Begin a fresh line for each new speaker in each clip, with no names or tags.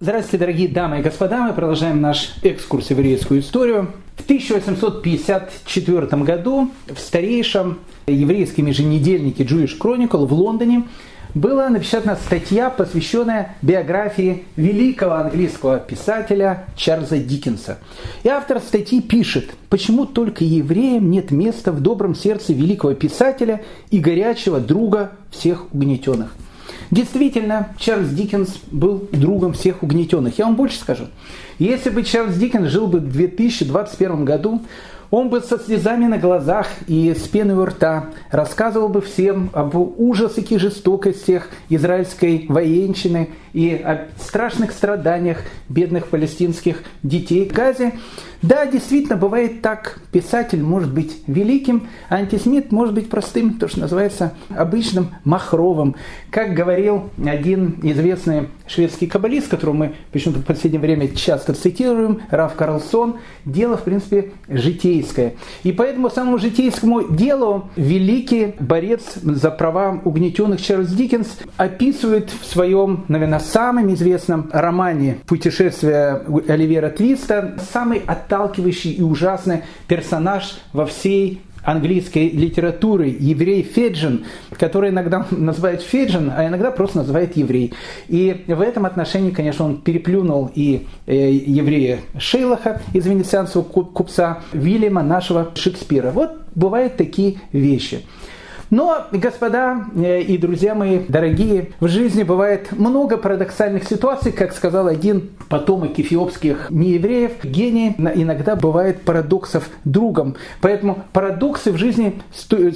Здравствуйте, дорогие дамы и господа. Мы продолжаем наш экскурс в еврейскую историю. В 1854 году в старейшем еврейском еженедельнике Jewish Chronicle в Лондоне была напечатана статья, посвященная биографии великого английского писателя Чарльза Диккенса. И автор статьи пишет, почему только евреям нет места в добром сердце великого писателя и горячего друга всех угнетенных – Действительно, Чарльз Диккенс был другом всех угнетенных. Я вам больше скажу. Если бы Чарльз Диккенс жил бы в 2021 году, он бы со слезами на глазах и с пеной у рта рассказывал бы всем об ужасах и жестокостях израильской военщины и о страшных страданиях бедных палестинских детей в Газе. Да, действительно, бывает так. Писатель может быть великим, а антисемит может быть простым, то, что называется обычным махровым. Как говорил один известный шведский каббалист, которого мы почему-то в последнее время часто цитируем, Раф Карлсон, дело, в принципе, житейское. И поэтому самому житейскому делу великий борец за права угнетенных Чарльз Диккенс описывает в своем, наверное, самом известном романе «Путешествие Оливера Твиста» самый отталкивающий и ужасный персонаж во всей английской литературы, еврей Феджин, который иногда называют Феджин, а иногда просто называют еврей. И в этом отношении, конечно, он переплюнул и э, еврея Шейлаха из венецианского купца Вильяма, нашего Шекспира. Вот бывают такие вещи. Но, господа э, и друзья мои дорогие, в жизни бывает много парадоксальных ситуаций, как сказал один потомок эфиопских неевреев, гений иногда бывает парадоксов другом. Поэтому парадоксы в жизни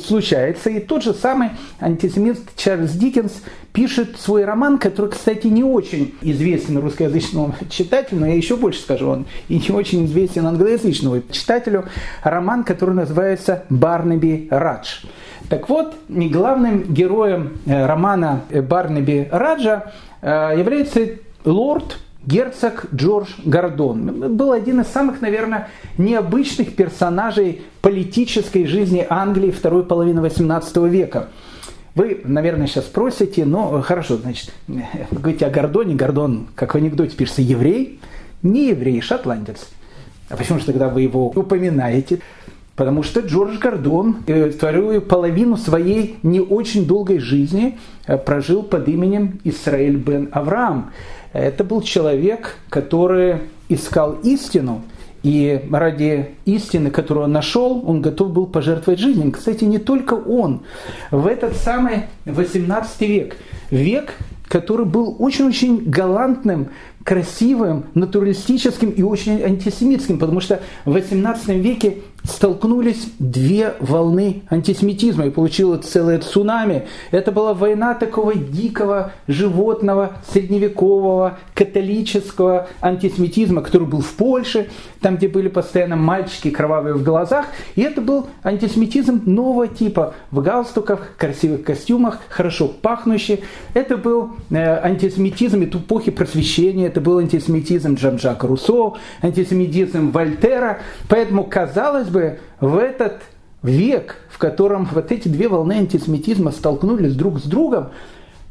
случаются. И тот же самый антисемит Чарльз Диккенс пишет свой роман, который, кстати, не очень известен русскоязычному читателю, но я еще больше скажу, он и не очень известен англоязычному читателю, роман, который называется «Барнаби Радж». Так вот, главным героем э, романа Барнаби Раджа э, является лорд герцог Джордж Гордон. Был один из самых, наверное, необычных персонажей политической жизни Англии второй половины XVIII века. Вы, наверное, сейчас спросите, ну, хорошо, значит, вы говорите о Гордоне. Гордон, как в анекдоте пишется, еврей. Не еврей, шотландец. А почему же тогда вы его упоминаете? Потому что Джордж Гордон э, вторую половину своей не очень долгой жизни э, прожил под именем Исраэль бен Авраам. Это был человек, который искал истину, и ради истины, которую он нашел, он готов был пожертвовать жизнью. Кстати, не только он. В этот самый 18 век, век, который был очень-очень галантным красивым, натуралистическим и очень антисемитским, потому что в XVIII веке столкнулись две волны антисемитизма и получилось целое цунами. Это была война такого дикого, животного, средневекового, католического антисемитизма, который был в Польше, там, где были постоянно мальчики кровавые в глазах. И это был антисемитизм нового типа, в галстуках, красивых костюмах, хорошо пахнущий. Это был э, антисемитизм эпохи просвещения, это был антисемитизм Джан-Жака Руссо, антисемитизм Вольтера. Поэтому, казалось бы, в этот век, в котором вот эти две волны антисемитизма столкнулись друг с другом,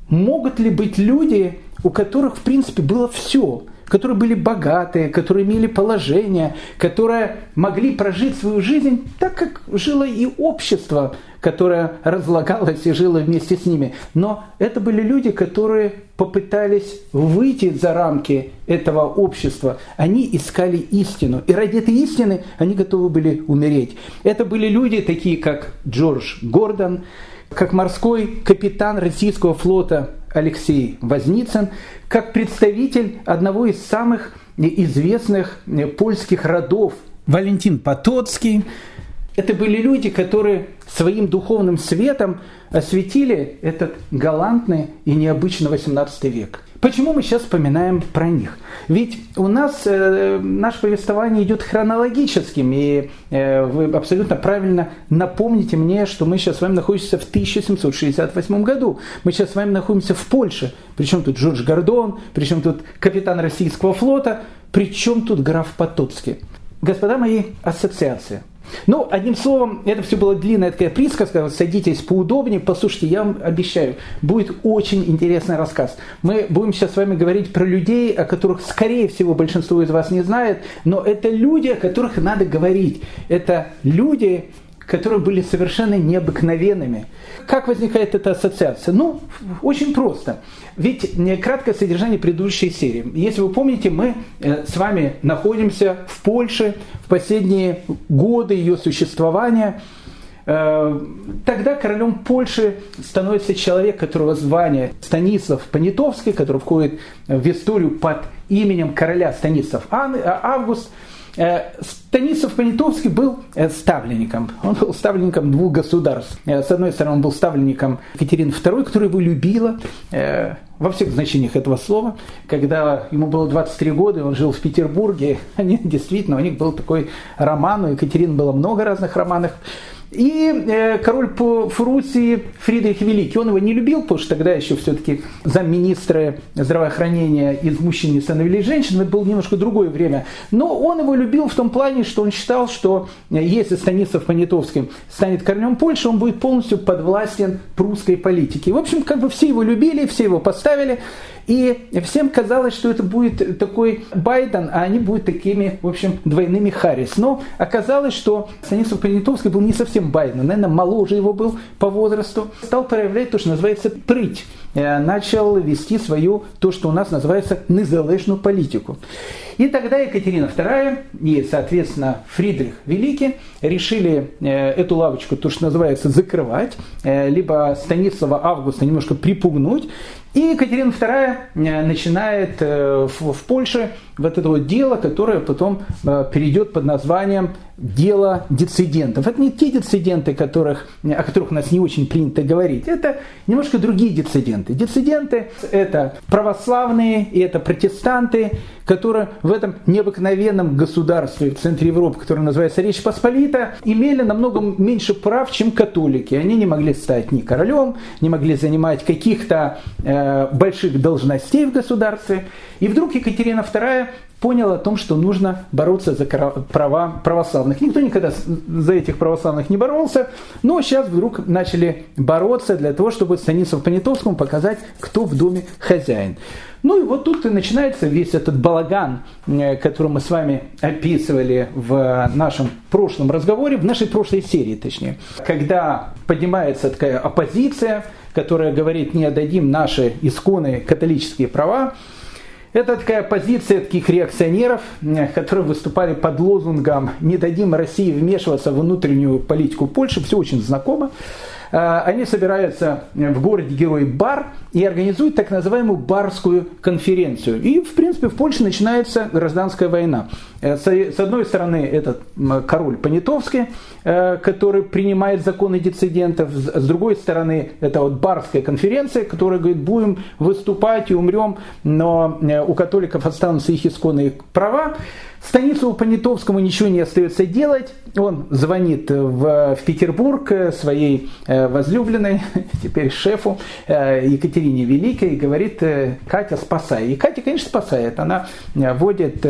могут ли быть люди, у которых, в принципе, было все – которые были богатые, которые имели положение, которые могли прожить свою жизнь так, как жило и общество, которое разлагалось и жило вместе с ними. Но это были люди, которые попытались выйти за рамки этого общества. Они искали истину. И ради этой истины они готовы были умереть. Это были люди, такие как Джордж Гордон, как морской капитан российского флота Алексей Возницын, как представитель одного из самых известных польских родов Валентин Потоцкий. Это были люди, которые своим духовным светом осветили этот галантный и необычный 18 век. Почему мы сейчас вспоминаем про них? Ведь у нас э, наше повествование идет хронологическим, и э, вы абсолютно правильно напомните мне, что мы сейчас с вами находимся в 1768 году. Мы сейчас с вами находимся в Польше. Причем тут Джордж Гордон, причем тут капитан российского флота, причем тут граф Потоцкий. Господа мои, ассоциация – Ну, одним словом, это все была длинная такая присказка. Садитесь поудобнее, послушайте, я вам обещаю, будет очень интересный рассказ. Мы будем сейчас с вами говорить про людей, о которых, скорее всего, большинство из вас не знает, но это люди, о которых надо говорить. Это люди, которые были совершенно необыкновенными. Как возникает эта ассоциация? Ну, очень просто. Ведь краткое содержание предыдущей серии. Если вы помните, мы э, с вами находимся в Польше в последние годы ее существования. Э, тогда королем Польши становится человек, которого звание Станислав Понятовский, который входит в историю под именем короля Станислав Август – Э, Станислав Понятовский был э, ставленником. Он был ставленником двух государств. Э, с одной стороны, он был ставленником Екатерины II, которая его любила во всех значениях этого слова. Когда ему было 23 года, он жил в Петербурге. Они, действительно, у них был такой роман. У Екатерины было много разных романов. И э, король Фурусии Фридрих Великий, он его не любил, потому что тогда еще все-таки замминистра здравоохранения из мужчин не становились женщинами, это было немножко другое время. Но он его любил в том плане, что он считал, что э, если Станислав Понятовский станет королем Польши, он будет полностью подвластен прусской политике. В общем, как бы все его любили, все его поставили. И всем казалось, что это будет такой Байден, а они будут такими, в общем, двойными Харрис. Но оказалось, что Станислав Понятовский был не совсем Байден, наверное, моложе его был по возрасту. Стал проявлять то, что называется прыть. Э, начал вести свою, то, что у нас называется, незалежную политику. И тогда Екатерина II и, соответственно, Фридрих Великий решили э, эту лавочку, то, что называется, закрывать, э, либо Станислава Августа немножко припугнуть. И Екатерина II э, начинает э, в Польше вот это вот дело, которое потом э, перейдет под названием дело дисидентов. Это не те дисиденты, которых, о которых у нас не очень принято говорить. Это немножко другие дисиденты. Дисиденты – это православные и это протестанты, которые в этом необыкновенном государстве в центре Европы, которое называется Речь Посполита, имели намного меньше прав, чем католики. Они не могли стать ни королем, не могли занимать каких-то э, больших должностей в государстве. И вдруг Екатерина II понял о том, что нужно бороться за права православных. Никто никогда за этих православных не боролся, но сейчас вдруг начали бороться для того, чтобы Станиславу Понятовскому показать, кто в доме хозяин. Ну и вот тут и начинается весь этот балаган, э, который мы с вами описывали в нашем прошлом разговоре, в нашей прошлой серии точнее. Когда поднимается такая оппозиция, которая говорит, не отдадим наши исконные католические права, это такая позиция таких реакционеров, э, которые выступали под лозунгом «Не дадим России вмешиваться в внутреннюю политику Польши». Все очень знакомо. Э, они собираются в городе Герой Бар и организуют так называемую Барскую конференцию. И, в принципе, в Польше начинается гражданская война. Э, с одной стороны, этот король Понятовский, э, который принимает законы диссидентов. С другой стороны, это вот Барская конференция, которая говорит, будем выступать и умрем, но у католиков останутся их исконные права. Станиславу Понятовскому ничего не остается делать. Он звонит в, в Петербург своей э, возлюбленной, теперь шефу э, Екатерине Великой, и говорит, э, Катя, спасай. И Катя, конечно, спасает. Она вводит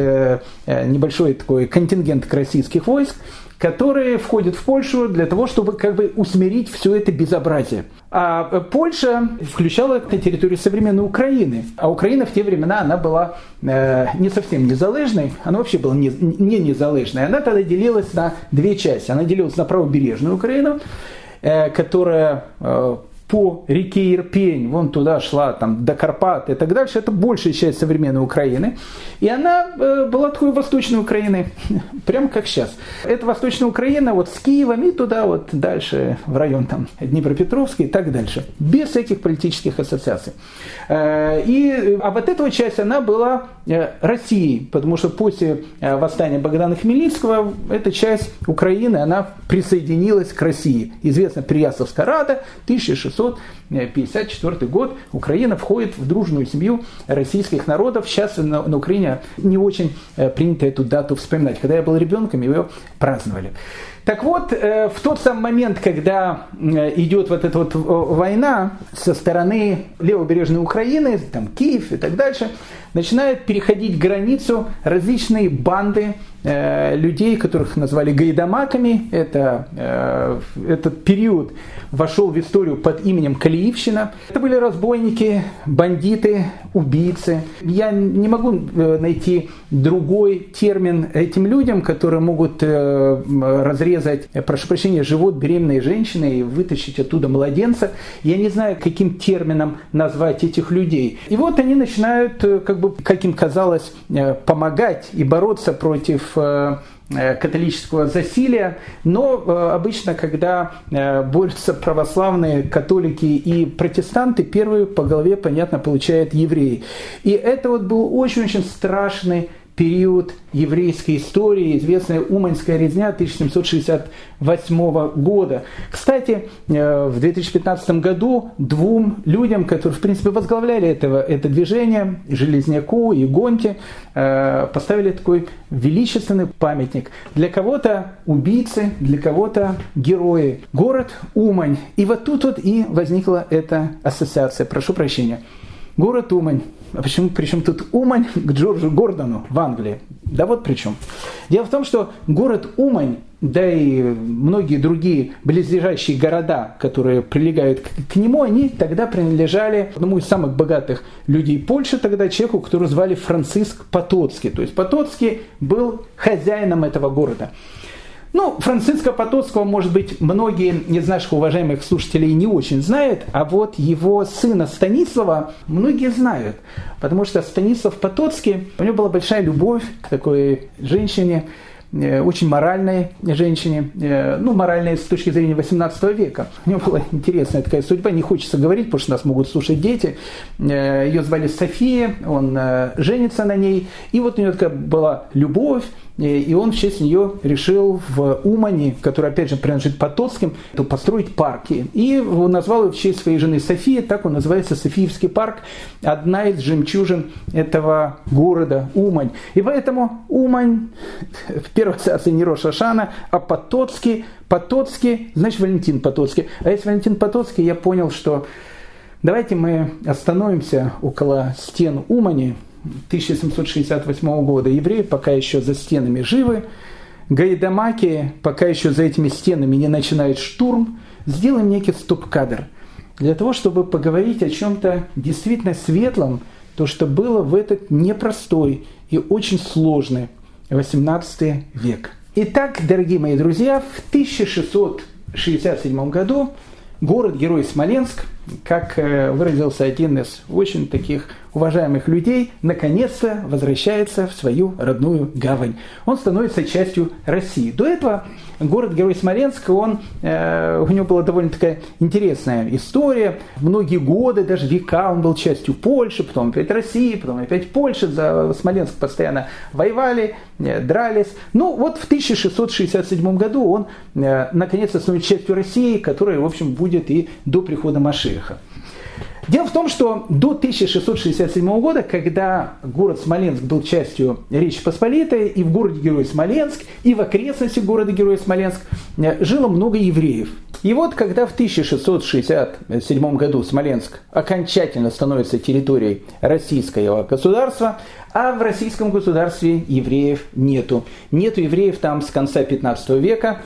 небольшой такой контингент российских войск, которые входят в Польшу для того, чтобы как бы усмирить все это безобразие. А Польша включала на территорию современной Украины. А Украина в те времена, она была э, не совсем незалежной, она вообще была не, не незалежной. Она тогда делилась на две части. Она делилась на правобережную Украину, э, которая э, по реке Ирпень, вон туда шла, там, до Карпат и так дальше, это большая часть современной Украины. И она э, была такой восточной Украиной, прям как сейчас. Это восточная Украина вот с Киевом и туда вот дальше, в район там Днепропетровский и так дальше. Без всяких политических ассоциаций. Э, и, а вот эта часть, она была э, Россией, потому что после э, восстания Богдана Хмельницкого эта часть Украины, она присоединилась к России. Известно Приясовская рада, 1600 1954 год Украина входит в дружную семью российских народов. Сейчас на, на Украине не очень э, принято эту дату вспоминать. Когда я был ребенком, ее праздновали. Так вот, э, в тот самый момент, когда э, идет вот эта вот война со стороны левобережной Украины, там Киев и так дальше, начинают переходить границу различные банды э, людей, которых назвали гайдамаками. Это, э, этот период вошел в историю под именем Калиевщина. Это были разбойники, бандиты, убийцы. Я не могу э, найти другой термин этим людям, которые могут э, разрезать, прошу прощения, живот беременной женщины и вытащить оттуда младенца. Я не знаю, каким термином назвать этих людей. И вот они начинают э, как бы, как им казалось, э, помогать и бороться против э, э, католического засилия, но обычно, когда борются православные, католики и протестанты, первые по голове, понятно, получают евреи. И это вот был очень-очень страшный период еврейской истории, известная Уманская резня 1768 года. Кстати, э, в 2015 году двум людям, которые, в принципе, возглавляли этого, это движение, Железняку и Гонте, э, поставили такой величественный памятник. Для кого-то убийцы, для кого-то герои. Город Умань. И вот тут вот и возникла эта ассоциация. Прошу прощения. Город Умань. А почему, причем тут Умань к Джорджу Гордону в Англии? Да вот при чем. Дело в том, что город Умань, да и многие другие близлежащие города, которые прилегают к, к нему, они тогда принадлежали одному из самых богатых людей Польши, тогда человеку, которого звали Франциск Потоцкий. То есть Потоцкий был хозяином этого города. Ну, Франциска Потоцкого, может быть, многие из наших уважаемых слушателей не очень знают, а вот его сына Станислава многие знают, потому что Станислав Потоцкий, у него была большая любовь к такой женщине, э, очень моральной женщине, э, ну, моральной с точки зрения 18 века. У нее была интересная такая судьба, не хочется говорить, потому что нас могут слушать дети. Э, ее звали София, он женится на ней, и вот у нее такая была любовь, и он в честь нее решил в Умане, который опять же принадлежит Потоцким, построить парки. И назвал его в честь своей жены Софии, так он называется Софиевский парк, одна из жемчужин этого города Умань. И поэтому Умань, в первой ассоциации не Рошашана, а Потоцкий, Потоцкий, значит Валентин Потоцкий. А если Валентин Потоцкий, я понял, что давайте мы остановимся около стен Умани, 1768 года. Евреи пока еще за стенами живы. Гайдамаки пока еще за этими стенами не начинает штурм. Сделаем некий стоп-кадр для того, чтобы поговорить о чем-то действительно светлом, то, что было в этот непростой и очень сложный 18 век. Итак, дорогие мои друзья, в 1667 году город-герой Смоленск, как э, выразился один из очень таких уважаемых людей, наконец-то возвращается в свою родную гавань. Он становится частью России. До этого город-герой Смоленск, он, э, у него была довольно такая интересная история. Многие годы, даже века он был частью Польши, потом опять России, потом опять Польши. За Смоленск постоянно воевали, э, дрались. Ну вот в 1667 году он э, наконец-то становится частью России, которая, в общем, будет и до прихода Машиха. Дело в том, что до 1667 года, когда город Смоленск был частью Речи Посполитой, и в городе Герой Смоленск, и в окрестности города Герой Смоленск э, жило много евреев. И вот когда в 1667 году Смоленск окончательно становится территорией российского государства, а в российском государстве евреев нету. Нету евреев там с конца 15 века.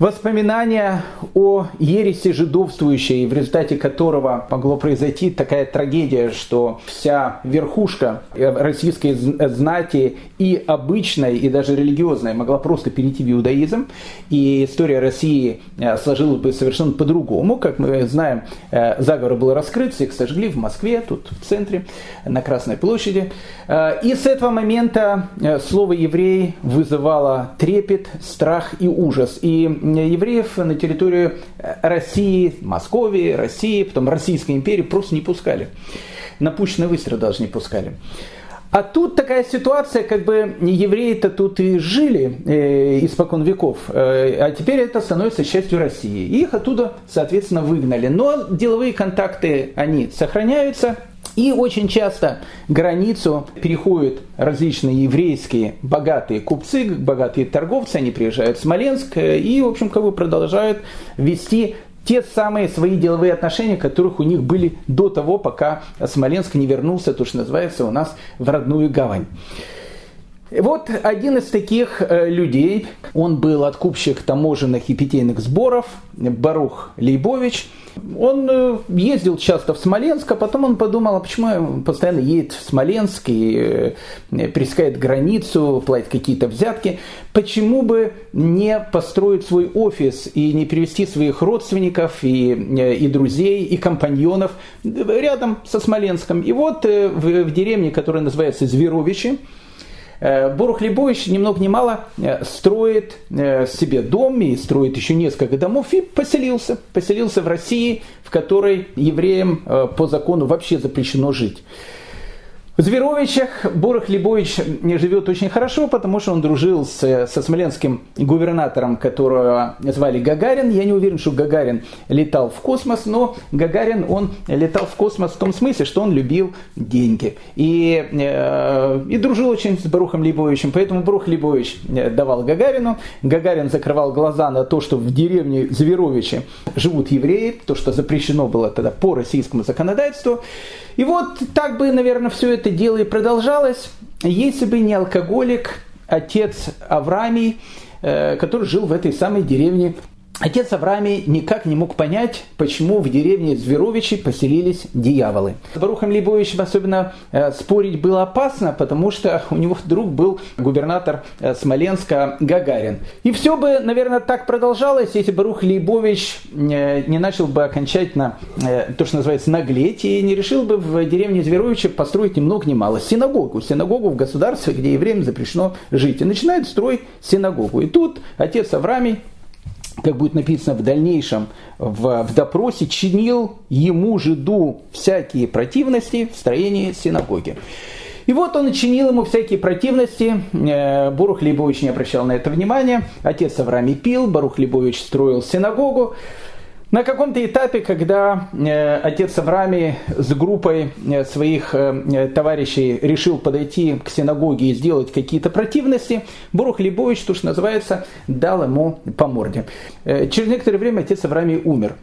Воспоминания о ереси жидовствующей, в результате которого могло произойти такая трагедия, что вся верхушка российской знати и обычной, и даже религиозной могла просто перейти в иудаизм, и история России э, сложилась бы совершенно по-другому. Как мы знаем, э, заговор был раскрыт, всех сожгли в Москве, тут в центре, на Красной площади. Э, и с этого момента слово «еврей» вызывало трепет, страх и ужас. И евреев на территорию России, Московии, России, потом Российской империи просто не пускали. На пущенный выстрел даже не пускали. А тут такая ситуация, как бы евреи-то тут и жили э, испокон веков, э, а теперь это становится частью России. Их оттуда, соответственно, выгнали. Но деловые контакты, они сохраняются. И очень часто границу переходят различные еврейские богатые купцы, богатые торговцы, они приезжают в Смоленск и, в общем, как бы продолжают вести те самые свои деловые отношения, которых у них были до того, пока Смоленск не вернулся, то, что называется, у нас в родную гавань. Вот один из таких э, людей, он был откупщик таможенных и питейных сборов, Барух Лейбович. Он э, ездил часто в Смоленск, а потом он подумал, а почему он постоянно едет в Смоленск и э, пересекает границу, платит какие-то взятки. Почему бы не построить свой офис и не привести своих родственников и, и друзей, и компаньонов рядом со Смоленском. И вот в, в деревне, которая называется Зверовичи, Борух Лебович ни много ни мало э, строит э, себе дом и строит еще несколько домов и поселился. Поселился в России, в которой евреям по закону вообще запрещено жить. В Зверовичах Борох Лебович живет очень хорошо, потому что он дружил с, со смоленским губернатором, которого звали Гагарин. Я не уверен, что Гагарин летал в космос, но Гагарин, он летал в космос в том смысле, что он любил деньги. И, э, и дружил очень с Барухом Лебовичем. Поэтому Барух Лебович э, давал Гагарину. Гагарин закрывал глаза на то, что в деревне Зверовичи живут евреи, то, что запрещено было тогда по российскому законодательству. И вот так бы, наверное, все это дело и продолжалось, если бы не алкоголик, отец Авраамий, э, который жил в этой самой деревне Отец Авраамий никак не мог понять, почему в деревне Зверовичи поселились дьяволы. С Барухом Лейбовичем особенно э, спорить было опасно, потому что у него друг был губернатор э, Смоленска Гагарин. И все бы, наверное, так продолжалось, если Барух Лейбович э, не начал бы окончательно, то, что называется, наглеть, и не решил бы в деревне Зверовича построить ни много ни мало синагогу. Синагогу в государстве, где евреям запрещено жить. И начинает строить синагогу. И тут отец Авраамий как будет написано в дальнейшем в, в допросе, чинил ему, жиду, всякие противности в строении синагоги. И вот он чинил ему всякие противности. Э, Барух Лейбович не обращал на это внимания. Отец Авраамий пил, Барух Лейбович строил синагогу. На каком-то этапе, когда э, отец Авраами с группой э, своих э, товарищей решил подойти к синагоге и сделать какие-то противности, Бурух Лебович, то, что называется, дал ему по морде. Через некоторое время отец Авраами умер.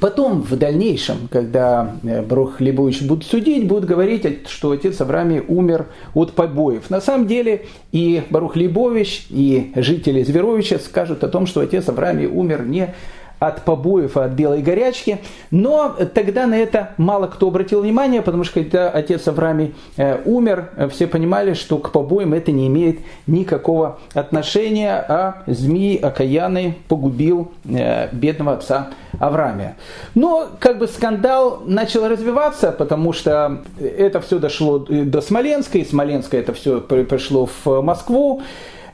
Потом, в дальнейшем, когда Брух Лебович будут судить, будут говорить, что отец Авраами умер от побоев. На самом деле и Барух Лебович, и жители Зверовича скажут о том, что отец Авраами умер не от побоев, от белой горячки. Но тогда на это мало кто обратил внимание, потому что когда отец Авраамий э, умер, э, все понимали, что к побоям это не имеет никакого отношения, а змей окаянный погубил э, бедного отца Авраамия. Но как бы скандал начал развиваться, потому что это все дошло до Смоленска, и Смоленска это все пришло в Москву.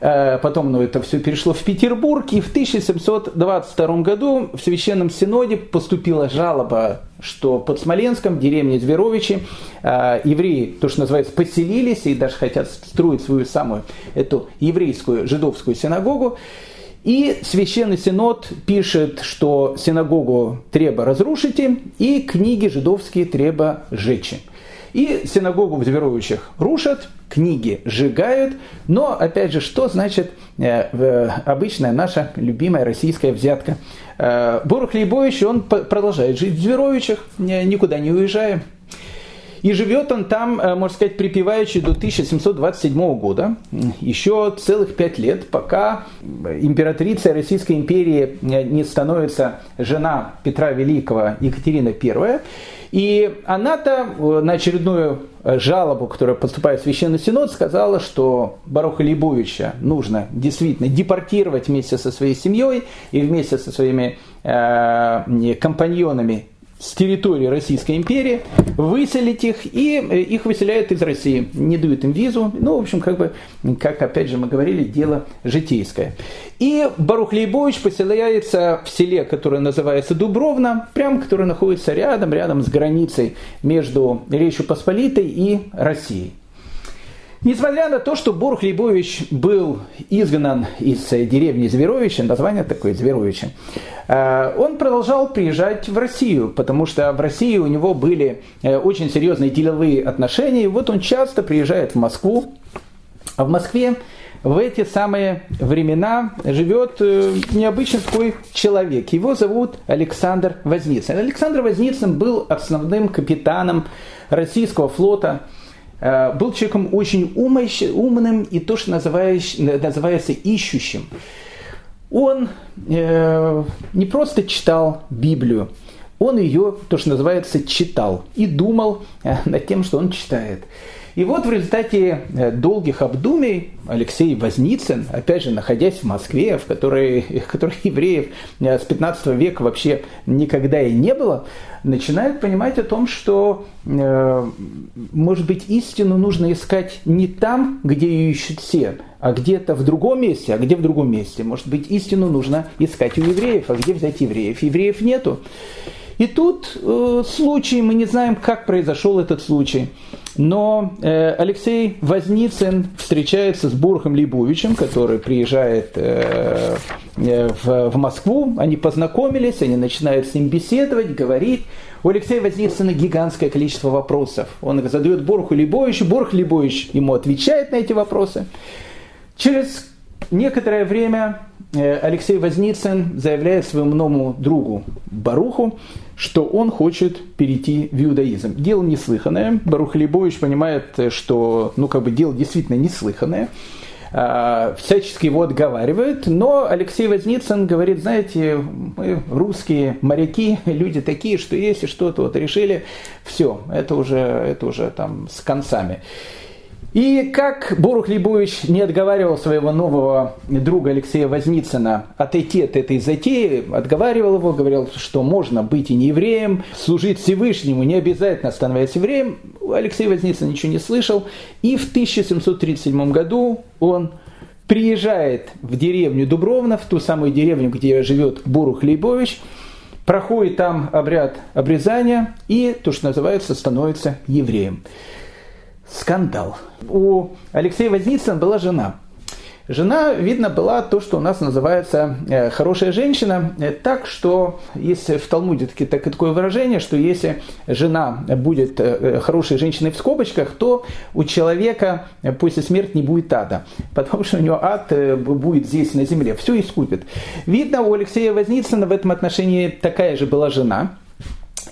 Э, потом ну, это все перешло в Петербург, и в 1722 году в Священном Синоде поступила жалоба, что под Смоленском, в деревне Зверовичи, э, евреи, то, что называется, поселились и даже хотят строить свою самую эту еврейскую жидовскую синагогу. И Священный Синод пишет, что синагогу треба разрушите, и книги жидовские треба сжечь. И синагогу в Зверовичах рушат, книги сжигают. Но, опять же, что значит э, обычная наша любимая российская взятка? Э, Лейбович, он продолжает жить в Зверовичах, никуда не уезжая. И живет он там, э, можно сказать, припеваючи до 1727 года, еще целых пять лет, пока императрицей Российской империи не становится жена Петра Великого Екатерина I. И она-то э, на очередную жалобу, которая поступает в Священный Синод, сказала, что Баруха Лейбовича нужно действительно депортировать вместе со своей семьей и вместе со своими э, компаньонами с территории Российской империи, выселить их, и э, их выселяют из России, не дают им визу. Ну, в общем, как бы, как опять же мы говорили, дело житейское. И Барух Лейбович поселяется в селе, которое называется Дубровна, прямо которое находится рядом, рядом с границей между Речью Посполитой и Россией. Несмотря на то, что Борг Лейбович был изгнан из деревни Зверовича, название такое Зверовича, э, он продолжал приезжать в Россию, потому что в России у него были э, очень серьезные деловые отношения. И вот он часто приезжает в Москву. А в Москве в эти самые времена живет э, необычный такой человек. Его зовут Александр Возницын. Александр Возницын был основным капитаном российского флота – был человеком очень умным и то, что называется ищущим. Он э, не просто читал Библию, он ее, то, что называется, читал и думал э, над тем, что он читает. И вот в результате долгих обдумий Алексей Возницын, опять же, находясь в Москве, в которой, в которой евреев с 15 века вообще никогда и не было, начинает понимать о том, что, э, может быть, истину нужно искать не там, где ее ищут все, а где-то в другом месте. А где в другом месте? Может быть, истину нужно искать у евреев. А где взять евреев? Евреев нету. И тут э, случай, мы не знаем, как произошел этот случай, но э, Алексей Возницын встречается с Бурхом Лейбовичем, который приезжает э, э, в, в Москву, они познакомились, они начинают с ним беседовать, говорить. У Алексея Возницына гигантское количество вопросов. Он их задает Борху Лейбовичу, Борх Лейбович ему отвечает на эти вопросы. Через некоторое время э, Алексей Возницын заявляет своему новому другу Баруху, что он хочет перейти в иудаизм. Дело неслыханное. Барух Лейбович понимает, что ну, как бы дело действительно неслыханное. А, всячески его отговаривает, но Алексей Возницын говорит, знаете, мы русские моряки, люди такие, что если что-то вот решили, все, это уже, это уже там с концами. И как Борух Лейбович не отговаривал своего нового друга Алексея Возницына отойти от этой затеи, отговаривал его, говорил, что можно быть и не евреем, служить Всевышнему, не обязательно становиться евреем, Алексей Возницын ничего не слышал. И в 1737 году он приезжает в деревню Дубровна, в ту самую деревню, где живет Борух Лейбович, проходит там обряд обрезания и, то, что называется, становится евреем скандал. У Алексея Возницына была жена. Жена, видно, была то, что у нас называется э, хорошая женщина, э, так что есть в Талмуде такое выражение, что если жена будет э, хорошей женщиной в скобочках, то у человека после смерти не будет ада, потому что у него ад будет здесь на земле, все искупит. Видно, у Алексея Возницына в этом отношении такая же была жена,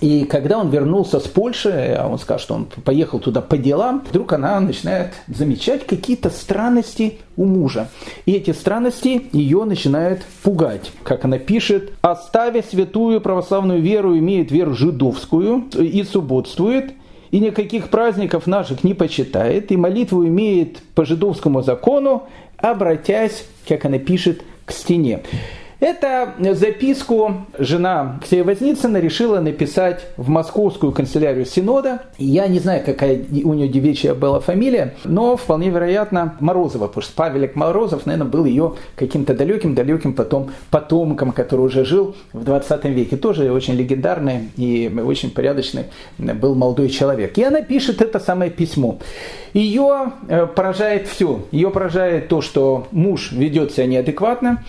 и когда он вернулся с Польши, а он сказал, что он поехал туда по делам, вдруг она начинает замечать какие-то странности у мужа. И эти странности ее начинают пугать. Как она пишет, «Оставя святую православную веру, имеет веру жидовскую и субботствует, и никаких праздников наших не почитает, и молитву имеет по жидовскому закону, обратясь, как она пишет, к стене. Эту записку жена Ксения Возницына решила написать в московскую канцелярию Синода. Я не знаю, какая у нее девичья была фамилия, но вполне вероятно Морозова, потому что Павелик Морозов, наверное, был ее каким-то далеким-далеким потом потомком, который уже жил в 20 веке. Тоже очень легендарный и очень порядочный был молодой человек. И она пишет это самое письмо. Ее э, поражает все. Ее поражает то, что муж ведет себя неадекватно,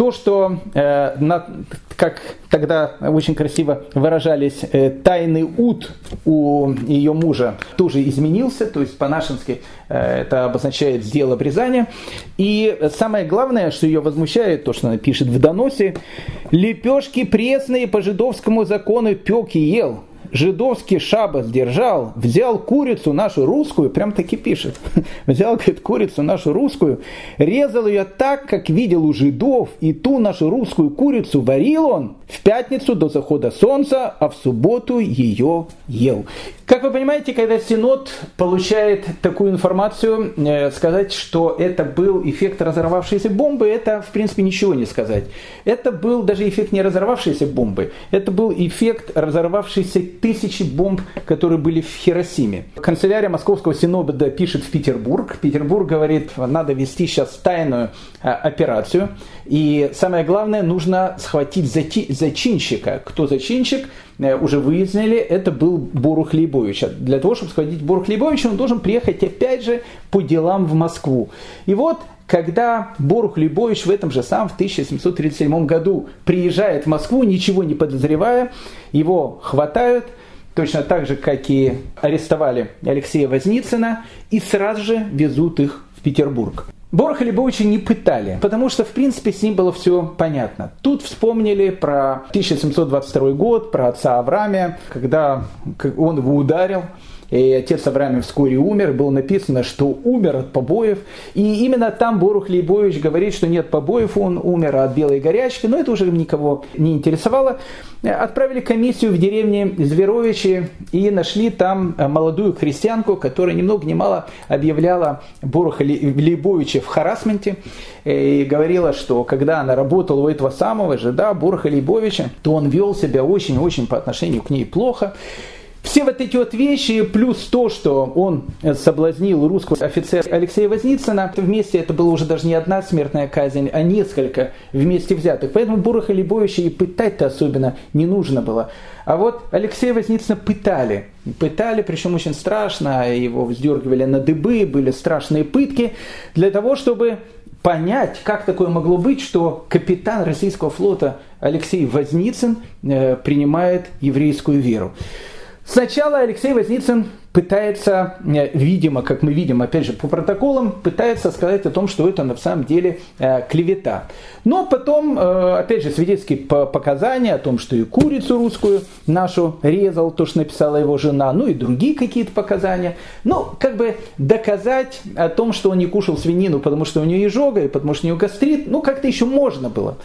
то, что, э, на, как тогда очень красиво выражались, э, тайный ут у ее мужа тоже изменился, то есть по-нашенски э, это обозначает сделал обрезание. И самое главное, что ее возмущает, то, что она пишет в доносе, «Лепешки пресные по жидовскому закону пек и ел, жидовский шабас держал, взял курицу нашу русскую, прям таки пишет, взял, говорит, курицу нашу русскую, резал ее так, как видел у жидов, и ту нашу русскую курицу варил он в пятницу до захода солнца, а в субботу ее ел. Как вы понимаете, когда Синод получает такую информацию, э, сказать, что это был эффект разорвавшейся бомбы, это, в принципе, ничего не сказать. Это был даже эффект не разорвавшейся бомбы, это был эффект разорвавшейся тысячи бомб, которые были в Хиросиме. Канцелярия Московского Синода пишет в Петербург. Петербург говорит, надо вести сейчас тайную а, операцию. И самое главное, нужно схватить зачинщика. Кто зачинщик? Э, уже выяснили, это был Борух Лейбович. Для того, чтобы схватить Борух Лейбовича, он должен приехать опять же по делам в Москву. И вот когда Борух Любович в этом же самом, в 1737 году, приезжает в Москву, ничего не подозревая, его хватают, точно так же, как и арестовали Алексея Возницына, и сразу же везут их в Петербург. Бороха Лебовича не пытали, потому что, в принципе, с ним было все понятно. Тут вспомнили про 1722 год, про отца Авраамия, когда он его ударил, и отец Авраамий вскоре умер, было написано, что умер от побоев. И именно там Борух Лейбович говорит, что нет побоев, он умер от белой горячки, но это уже никого не интересовало. Отправили комиссию в деревне Зверовичи и нашли там молодую христианку, которая ни много ни мало объявляла Боруха Лейбовича в харасменте и говорила, что когда она работала у этого самого же, да, Боруха Лейбовича, то он вел себя очень-очень по отношению к ней плохо. Все вот эти вот вещи, плюс то, что он соблазнил русского офицера Алексея Возницына, вместе это было уже даже не одна смертная казнь, а несколько вместе взятых. Поэтому Бураха Лебовича и пытать-то особенно не нужно было. А вот Алексея Возницына пытали. Пытали, причем очень страшно, его вздергивали на дыбы, были страшные пытки, для того, чтобы понять, как такое могло быть, что капитан российского флота Алексей Возницын э, принимает еврейскую веру. Сначала Алексей Возницын пытается, э, видимо, как мы видим, опять же, по протоколам, пытается сказать о том, что это на самом деле э, клевета. Но потом, э, опять же, свидетельские показания о том, что и курицу русскую нашу резал, то, что написала его жена, ну и другие какие-то показания. Ну, как бы доказать о том, что он не кушал свинину, потому что у него изжога, и потому что у него гастрит, ну, как-то еще можно было.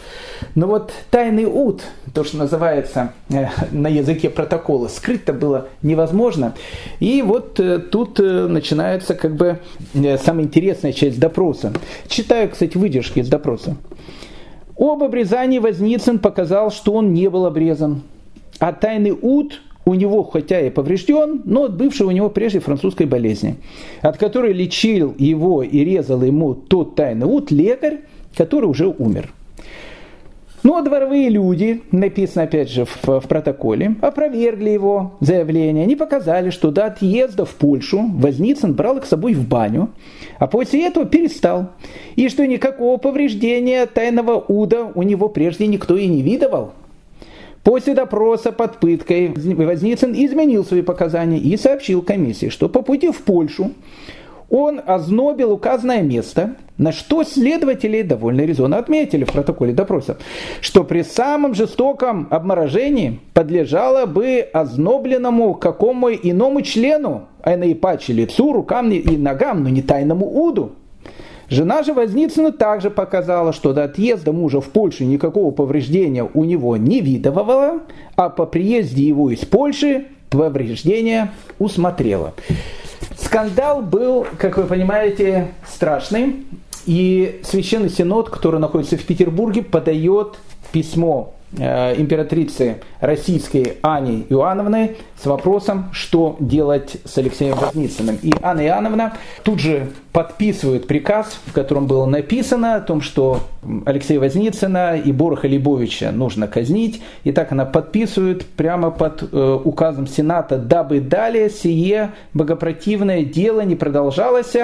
Но вот тайный ут, то, что называется на языке протокола, скрыть-то было невозможно. И и вот э, тут э, начинается как бы э, самая интересная часть допроса. Читаю, кстати, выдержки из допроса. Об обрезании Возницын показал, что он не был обрезан. А тайный ут у него, хотя и поврежден, но от бывшей у него прежде французской болезни, от которой лечил его и резал ему тот тайный ут лекарь, который уже умер. Ну а дворовые люди, написано опять же в, в протоколе, опровергли его заявление. Они показали, что до отъезда в Польшу Возницын брал их с собой в баню, а после этого перестал. И что никакого повреждения тайного уда у него прежде никто и не видывал. После допроса под пыткой Возницын изменил свои показания и сообщил комиссии, что по пути в Польшу он ознобил указанное место, на что следователи довольно резонно отметили в протоколе допроса, что при самом жестоком обморожении подлежало бы ознобленному какому иному члену, а наипаче лицу, рукам и ногам, но не тайному уду. Жена же Возницына также показала, что до отъезда мужа в Польшу никакого повреждения у него не видовала, а по приезде его из Польши повреждения усмотрела. Скандал был, как вы понимаете, страшный. И Священный Синод, который находится в Петербурге, подает письмо э, императрицы российской Ани Иоанновны с вопросом, что делать с Алексеем Возницыным. И Анна Иоанновна тут же подписывает приказ, в котором было написано о том, что Алексея Возницына и Бороха Лебовича нужно казнить. И так она подписывает прямо под э, указом Сената, дабы далее сие богопротивное дело не продолжалось,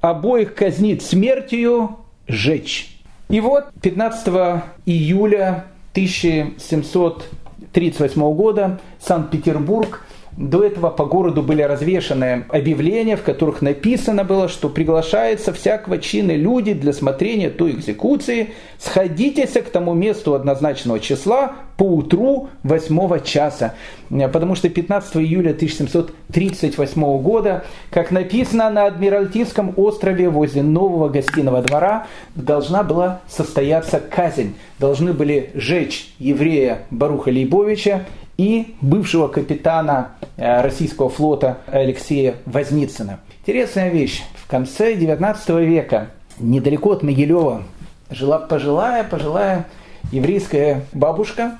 обоих казнит смертью, жечь. И вот 15 июля 1738 года Санкт-Петербург до этого по городу были развешаны объявления, в которых написано было, что приглашается всякого чина люди для смотрения той экзекуции. Сходитесь к тому месту однозначного числа по утру 8 часа. Потому что 15 июля 1738 года, как написано на Адмиралтейском острове возле нового гостиного двора, должна была состояться казнь. Должны были жечь еврея Баруха Лейбовича и бывшего капитана э, российского флота Алексея Возницына. Интересная вещь. В конце 19 века, недалеко от Могилева, жила пожилая, пожилая еврейская бабушка,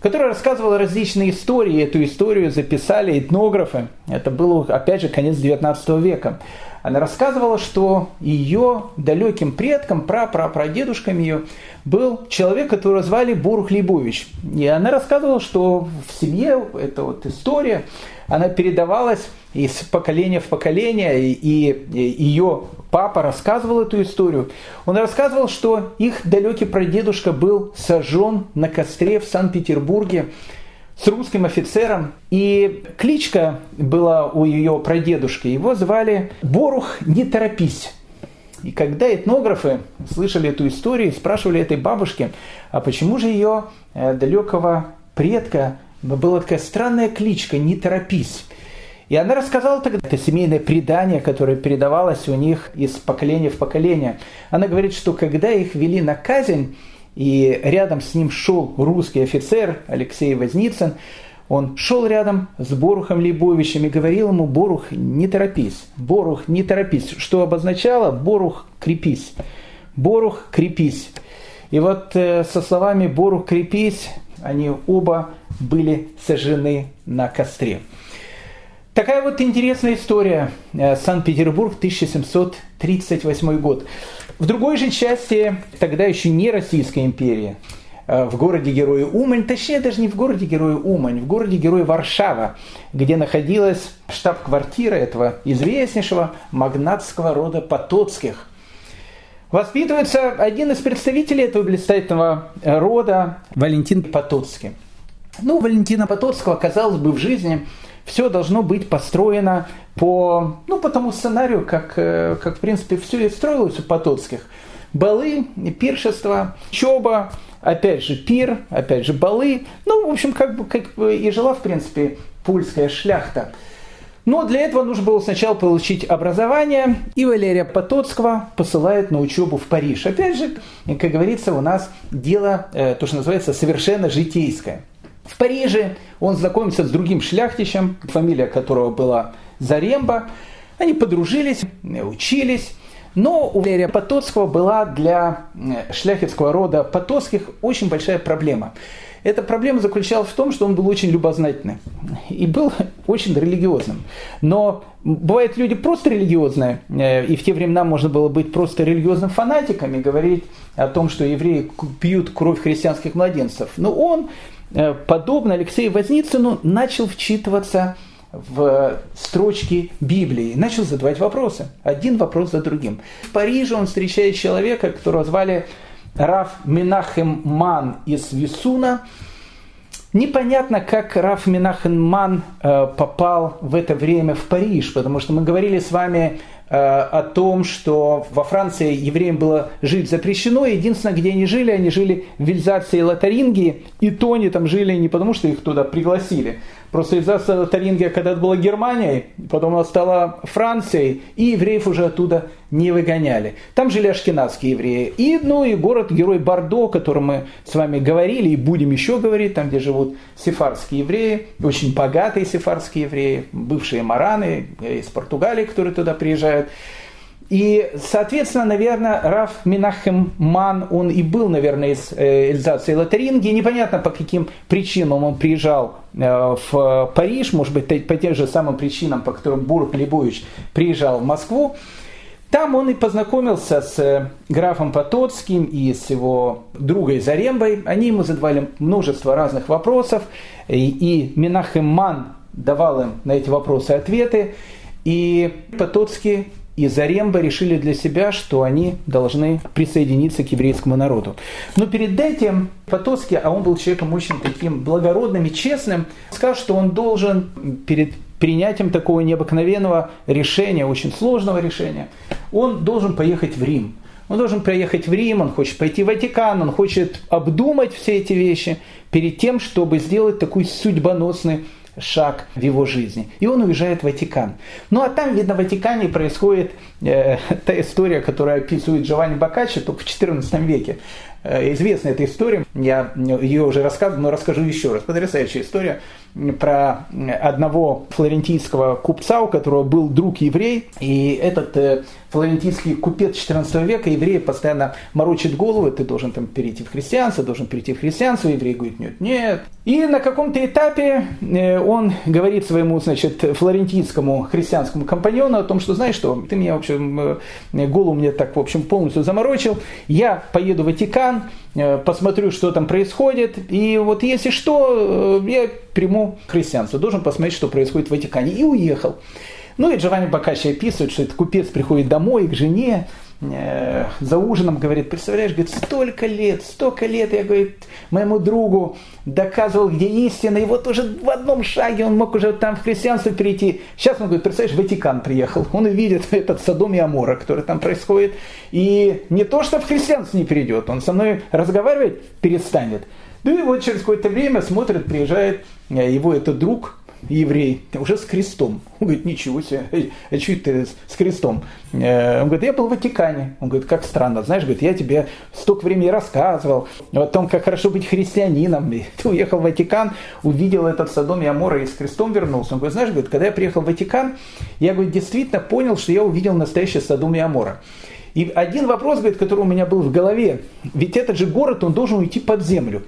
которая рассказывала различные истории. Эту историю записали этнографы. Это было, опять же, конец XIX века. Она рассказывала, что ее далеким предком, прапрапрадедушком ее, был человек, которого звали Бурух Лейбович. И она рассказывала, что в семье эта вот история, она передавалась из поколения в поколение, и ее папа рассказывал эту историю. Он рассказывал, что их далекий прадедушка был сожжен на костре в Санкт-Петербурге с русским офицером. И кличка была у ее прадедушки. Его звали Борух «Не торопись». И когда этнографы слышали эту историю, спрашивали этой бабушки, а почему же ее э, далекого предка была такая странная кличка «Не торопись». И она рассказала тогда, это семейное предание, которое передавалось у них из поколения в поколение. Она говорит, что когда их вели на казнь, и рядом с ним шел русский офицер Алексей Возницын. Он шел рядом с Борухом Лейбовичем и говорил ему, Борух, не торопись, Борух, не торопись, что обозначало Борух, крепись, Борух, крепись. И вот э, со словами Борух, крепись, они оба были сожжены на костре. Такая вот интересная история. Э, Санкт-Петербург, 1738 год. В другой же части, тогда еще не Российской империи, э, в городе Героя Умань, точнее даже не в городе Героя Умань, в городе Героя Варшава, где находилась штаб-квартира этого известнейшего магнатского рода Потоцких. Воспитывается один из представителей этого блистательного рода, Валентин Потоцкий. Ну, Валентина Потоцкого, казалось бы, в жизни все должно быть построено по, ну, по тому сценарию, как, э, как в принципе, все и строилось у Потоцких. Балы, пиршество, чоба, опять же пир, опять же балы. Ну, в общем, как бы, как бы и жила, в принципе, польская шляхта. Но для этого нужно было сначала получить образование, и Валерия Потоцкого посылает на учебу в Париж. Опять же, как говорится, у нас дело, э, то, что называется, совершенно житейское. В Париже он знакомится с другим шляхтичем, фамилия которого была Заремба. Они подружились, учились. Но у Валерия Потоцкого была для шляхетского рода Потоцких очень большая проблема. Эта проблема заключалась в том, что он был очень любознательный и был очень религиозным. Но бывают люди просто религиозные, э, и в те времена можно было быть просто религиозным фанатиком и говорить о том, что евреи пьют кровь христианских младенцев. Но он Э, подобно Алексею Возницыну, начал вчитываться в строчки Библии, начал задавать вопросы, один вопрос за другим. В Париже он встречает человека, которого звали Раф Минахем Ман из Висуна. Непонятно, как Раф Минахем Ман э, попал в это время в Париж, потому что мы говорили с вами э, о том, что во Франции евреям было жить запрещено. Единственное, где они жили, они жили в Вильзаце и Лотарингии. И то они там жили не потому, что их туда пригласили, Просто из-за Тарингия когда-то была Германией, потом она стала Францией, и евреев уже оттуда не выгоняли. Там жили ашкенадские евреи. И, ну, и город-герой Бордо, о котором мы с вами говорили и будем еще говорить, там, где живут сефардские евреи, очень богатые сефардские евреи, бывшие мараны из Португалии, которые туда приезжают. И, соответственно, наверное, Раф Минахем Ман, он и был, наверное, из э, Эльзаса и. Непонятно, по каким причинам он приезжал э, в Париж, может быть, по тем же самым причинам, по которым Бург Лебович приезжал в Москву. Там он и познакомился с э, графом Потоцким и с его другой Зарембой. Они ему задавали множество разных вопросов, и Минахем Ман давал им на эти вопросы ответы. И Потоцкий и Заремба решили для себя, что они должны присоединиться к еврейскому народу. Но перед этим Потоцкий, а он был человеком очень таким благородным и честным, сказал, что он должен перед принятием такого необыкновенного решения, очень сложного решения, он должен поехать в Рим. Он должен приехать в Рим, он хочет пойти в Ватикан, он хочет обдумать все эти вещи перед тем, чтобы сделать такой судьбоносный шаг в его жизни. И он уезжает в Ватикан. Ну а там, видно, в Ватикане происходит э, та история, которую описывает Джованни Боккаччо только в XIV веке. известна эта история, я ее уже рассказывал, но расскажу еще раз. Потрясающая история про одного флорентийского купца, у которого был друг еврей, и этот э, флорентийский купец 14 века, евреи постоянно морочит голову, ты должен там перейти в христианство, должен перейти в христианство, еврей говорит, нет, нет. И на каком-то этапе э, он говорит своему, значит, флорентийскому христианскому компаньону о том, что, знаешь что, ты меня, в общем, э, голову мне так, в общем, полностью заморочил, я поеду в Ватикан, посмотрю, что там происходит, и вот если что, я приму христианство, должен посмотреть, что происходит в Ватикане. И уехал. Ну и Джованни Бокаччи описывает, что этот купец приходит домой к жене, э, за ужином говорит, представляешь, говорит, столько лет, столько лет я, говорит, моему другу доказывал, где истина, и вот уже в одном шаге он мог уже там в христианство перейти. Сейчас он говорит, представляешь, Ватикан приехал, он увидит этот Содом и Амора, который там происходит, и не то, что в христианство не перейдет, он со мной разговаривать перестанет. Ну и вот через какое-то время смотрит, приезжает э, его этот друг, еврей, уже с крестом. Он говорит, ничего себе, а что ты с крестом? Э, он говорит, я был в Ватикане. Он говорит, как странно, знаешь, говорит, я тебе столько времени рассказывал о том, как хорошо быть христианином. И ты уехал в Ватикан, увидел этот Содом и Амора и с крестом вернулся. Он говорит, знаешь, говорит, когда я приехал в Ватикан, я говорит, действительно понял, что я увидел настоящий Содом и Амора. И один вопрос, говорит, который у меня был в голове, ведь этот же город, он должен уйти под землю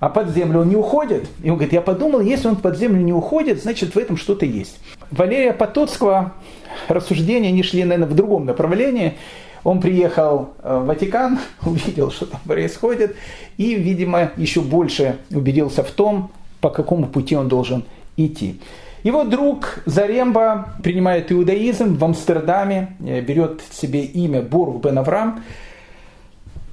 а под землю он не уходит. И он говорит, я подумал, если он под землю не уходит, значит в этом что-то есть. Валерия Потоцкого рассуждения не шли, наверное, в другом направлении. Он приехал э, в Ватикан, увидел, что там происходит, и, видимо, еще больше убедился в том, по какому пути он должен идти. Его друг Заремба принимает иудаизм в Амстердаме, э, берет себе имя Борух Бен Авраам,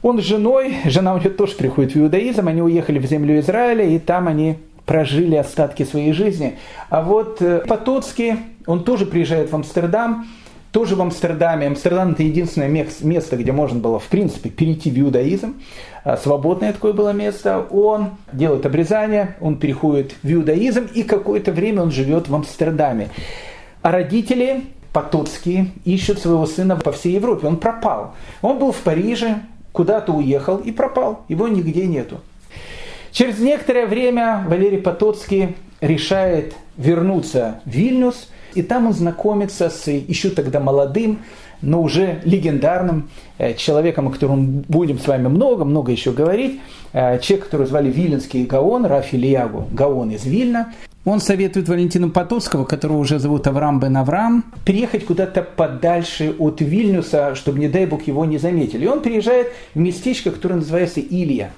он с женой, жена у него тоже приходит в иудаизм, они уехали в землю Израиля, и там они прожили остатки своей жизни. А вот э, Потоцкий, он тоже приезжает в Амстердам, тоже в Амстердаме. Амстердам это единственное место, где можно было, в принципе, перейти в иудаизм. А, свободное такое было место. Он делает обрезание, он переходит в иудаизм, и какое-то время он живет в Амстердаме. А родители Потоцкие ищут своего сына по всей Европе. Он пропал. Он был в Париже, куда-то уехал и пропал, его нигде нету. Через некоторое время Валерий Потоцкий решает вернуться в Вильнюс, и там он знакомится с еще тогда молодым, но уже легендарным э, человеком, о котором будем с вами много-много еще говорить, э, человек, которого звали Виленский Гаон, Рафи Лиягу Гаон из Вильна. Он советует Валентину Потоцкого, которого уже зовут Авраам бен Авраам, переехать куда-то подальше от Вильнюса, чтобы, не дай бог, его не заметили. И он приезжает в местечко, которое называется Илья.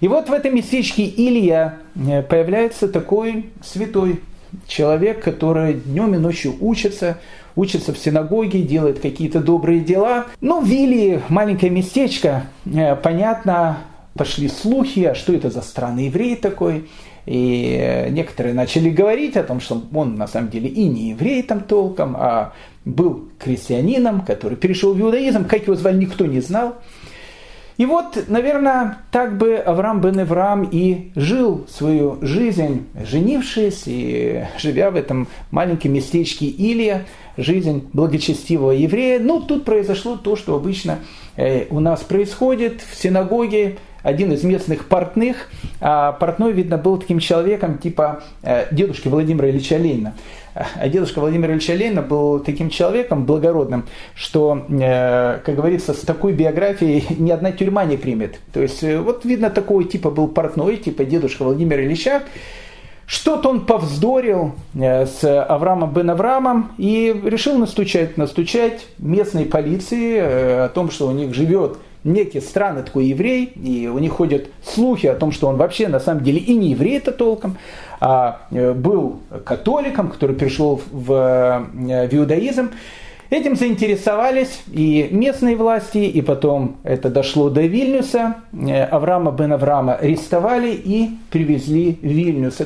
И вот в этом местечке Илья э, появляется такой святой человек, который днем и ночью учится, учится в синагоге, делает какие-то добрые дела. Ну, в Илье маленькое местечко, э, понятно, пошли слухи, а что это за странный еврей такой – и некоторые начали говорить о том, что он на самом деле и не еврей там толком, а был крестьянином, который перешел в иудаизм, как его звали, никто не знал. И вот, наверное, так бы Авраам бен Авраам и жил свою жизнь, женившись и живя в этом маленьком местечке Илья, жизнь благочестивого еврея. Ну, тут произошло то, что обычно э, у нас происходит в синагоге, один из местных портных. А портной, видно, был таким человеком типа э, дедушки Владимира Ильича Ленина. А дедушка Владимира Ильича Ленина был таким человеком благородным, что, э, как говорится, с такой биографией ни одна тюрьма не примет. То есть, э, вот видно, такого типа был портной, типа дедушка Владимира Ильича. Что-то он повздорил с Авраамом бен Авраамом и решил настучать, настучать местной полиции о том, что у них живет некий странный такой еврей, и у них ходят слухи о том, что он вообще на самом деле и не еврей это толком, а э, был католиком, который пришел в, э, в иудаизм. Этим заинтересовались и местные власти, и потом это дошло до Вильнюса. Э, Авраама бен Авраама арестовали и привезли в Вильнюс.